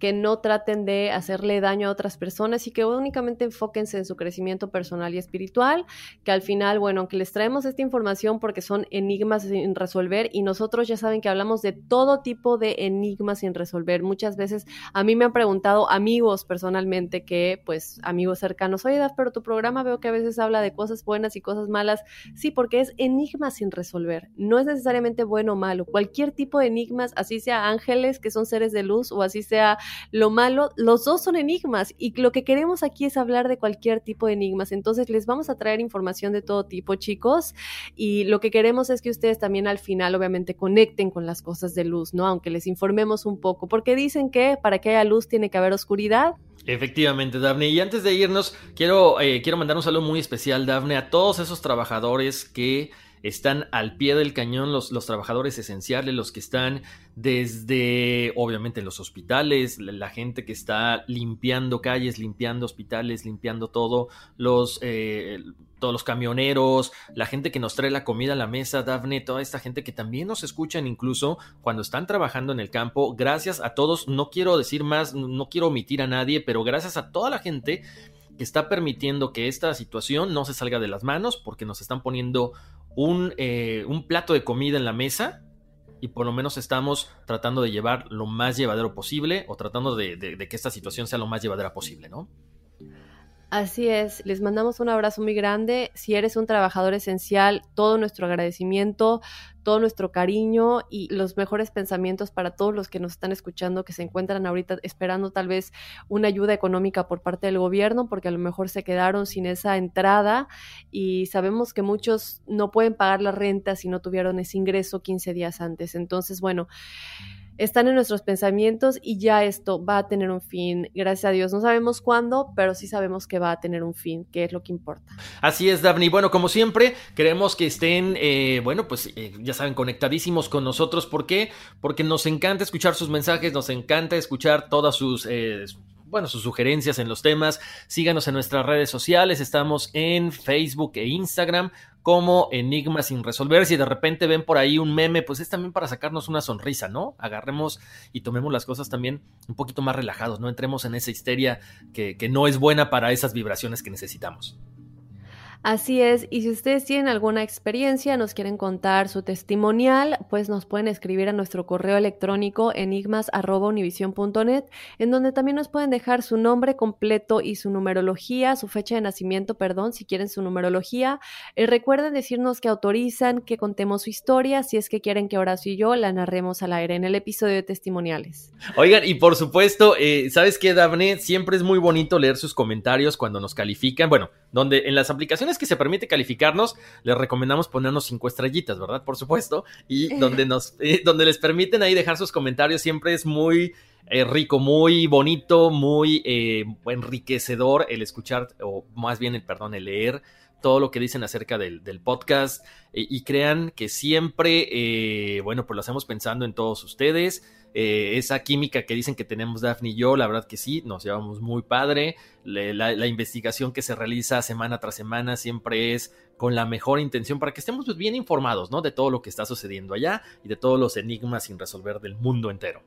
que no traten de hacerle daño a otras personas y que únicamente enfóquense en su crecimiento personal y espiritual, que al final, bueno, aunque les traemos esta información porque son enigmas sin resolver y nosotros ya saben que hablamos de todo tipo de enigmas sin resolver. Muchas veces a mí me han preguntado amigos personalmente que, pues, amigos cercanos, oye, pero tu programa veo que a veces habla de cosas buenas y cosas malas. Sí, porque es enigmas sin resolver. No es necesariamente bueno o malo. Cualquier tipo de enigmas, así sea ángeles, que son seres de luz, o así sea lo malo, los dos son enigmas y lo que queremos aquí es hablar de cualquier tipo de enigmas. Entonces les vamos a traer información de todo tipo, chicos, y lo que queremos es que ustedes también al final obviamente conecten con las cosas de luz, ¿no? Aunque les informemos un poco, porque dicen que para que haya luz tiene que haber oscuridad. Efectivamente, Dafne. Y antes de irnos, quiero, eh, quiero mandar un saludo muy especial, Dafne, a todos esos trabajadores que están al pie del cañón los, los, trabajadores esenciales, los que están desde, obviamente, los hospitales, la, gente que está limpiando calles, limpiando hospitales, limpiando todo, los, eh, todos los camioneros, la gente que nos trae la comida a la mesa, Dafne, toda esta gente que también nos escuchan incluso cuando están trabajando en el campo. Gracias a todos, no quiero decir más, no quiero omitir a nadie, pero gracias a toda la gente que está permitiendo que esta situación no se salga de las manos porque nos están poniendo un, eh, un plato de comida en la mesa y por lo menos estamos tratando de llevar lo más llevadero posible o tratando de, de, que esta situación sea lo más llevadera posible, ¿no? Así es, les mandamos un abrazo muy grande. Si eres un trabajador esencial, todo nuestro agradecimiento, todo nuestro cariño y los mejores pensamientos para todos los que nos están escuchando, que se encuentran ahorita esperando tal vez una ayuda económica por parte del gobierno, porque a lo mejor se quedaron sin esa entrada y sabemos que muchos no pueden pagar la renta si no tuvieron ese ingreso 15 días antes. Entonces, bueno están en nuestros pensamientos y ya esto va a tener un fin. Gracias a Dios. No sabemos cuándo, pero sí sabemos que va a tener un fin, que es lo que importa. Así es, Daphne. Bueno, como siempre, queremos que estén, eh, bueno, pues eh, ya saben, conectadísimos con nosotros. ¿Por qué? Porque nos encanta escuchar sus mensajes, nos encanta escuchar todas sus... Eh, bueno, sus sugerencias en los temas. Síganos en nuestras redes sociales. Estamos en Facebook e Instagram como Enigma sin resolver. Si de repente ven por ahí un meme, pues es también para sacarnos una sonrisa, ¿no? Agarremos y tomemos las cosas también un poquito más relajados, no entremos en esa histeria que, que no es buena para esas vibraciones que necesitamos. Así es, y si ustedes tienen alguna experiencia, nos quieren contar su testimonial, pues nos pueden escribir a nuestro correo electrónico enigmas.univision.net, en donde también nos pueden dejar su nombre completo y su numerología, su fecha de nacimiento, perdón, si quieren su numerología. Eh, recuerden decirnos que autorizan que contemos su historia, si es que quieren que Horacio y yo la narremos al aire en el episodio de testimoniales. Oigan, y por supuesto, eh, ¿sabes qué, Daphne? Siempre es muy bonito leer sus comentarios cuando nos califican. Bueno, donde en las aplicaciones que se permite calificarnos, les recomendamos ponernos cinco estrellitas, ¿verdad? Por supuesto. Y donde nos, eh, donde les permiten ahí dejar sus comentarios, siempre es muy eh, rico, muy bonito, muy eh, enriquecedor el escuchar, o más bien el, perdón, el leer todo lo que dicen acerca del, podcast eh, y crean que siempre, eh, bueno, pues lo hacemos pensando en todos ustedes. Eh, esa química que dicen que tenemos Daphne y yo, la verdad que sí, nos llevamos muy padre. La, investigación que se realiza semana tras semana siempre es con la mejor intención para que estemos pues, bien informados, ¿no? De todo lo que está sucediendo allá y de todos los enigmas sin resolver del mundo entero.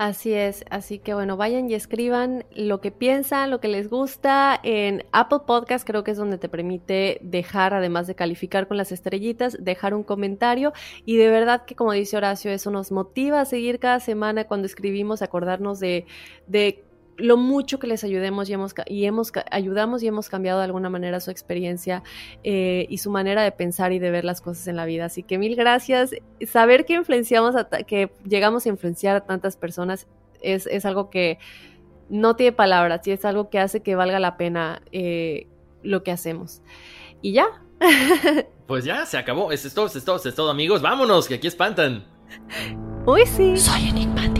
Así es, así que bueno, vayan y escriban lo que piensan, lo que les gusta. En Apple Podcast creo que es donde te permite dejar, además de calificar con las estrellitas, dejar un comentario. Y de verdad que como dice Horacio, eso nos motiva a seguir cada semana cuando escribimos, acordarnos de, de lo mucho que les ayudemos y hemos, y hemos ayudamos y hemos cambiado de alguna manera su experiencia eh, y su manera de pensar y de ver las cosas en la vida. Así que mil gracias. Saber que influenciamos, que llegamos a influenciar a tantas personas es, es, algo que no tiene palabras y es algo que hace que valga la pena eh, lo que hacemos. Y ya. Pues ya, se acabó. Es todo, es todo, es todo, amigos. Vámonos, que aquí espantan. Uy, sí. Soy enigmático.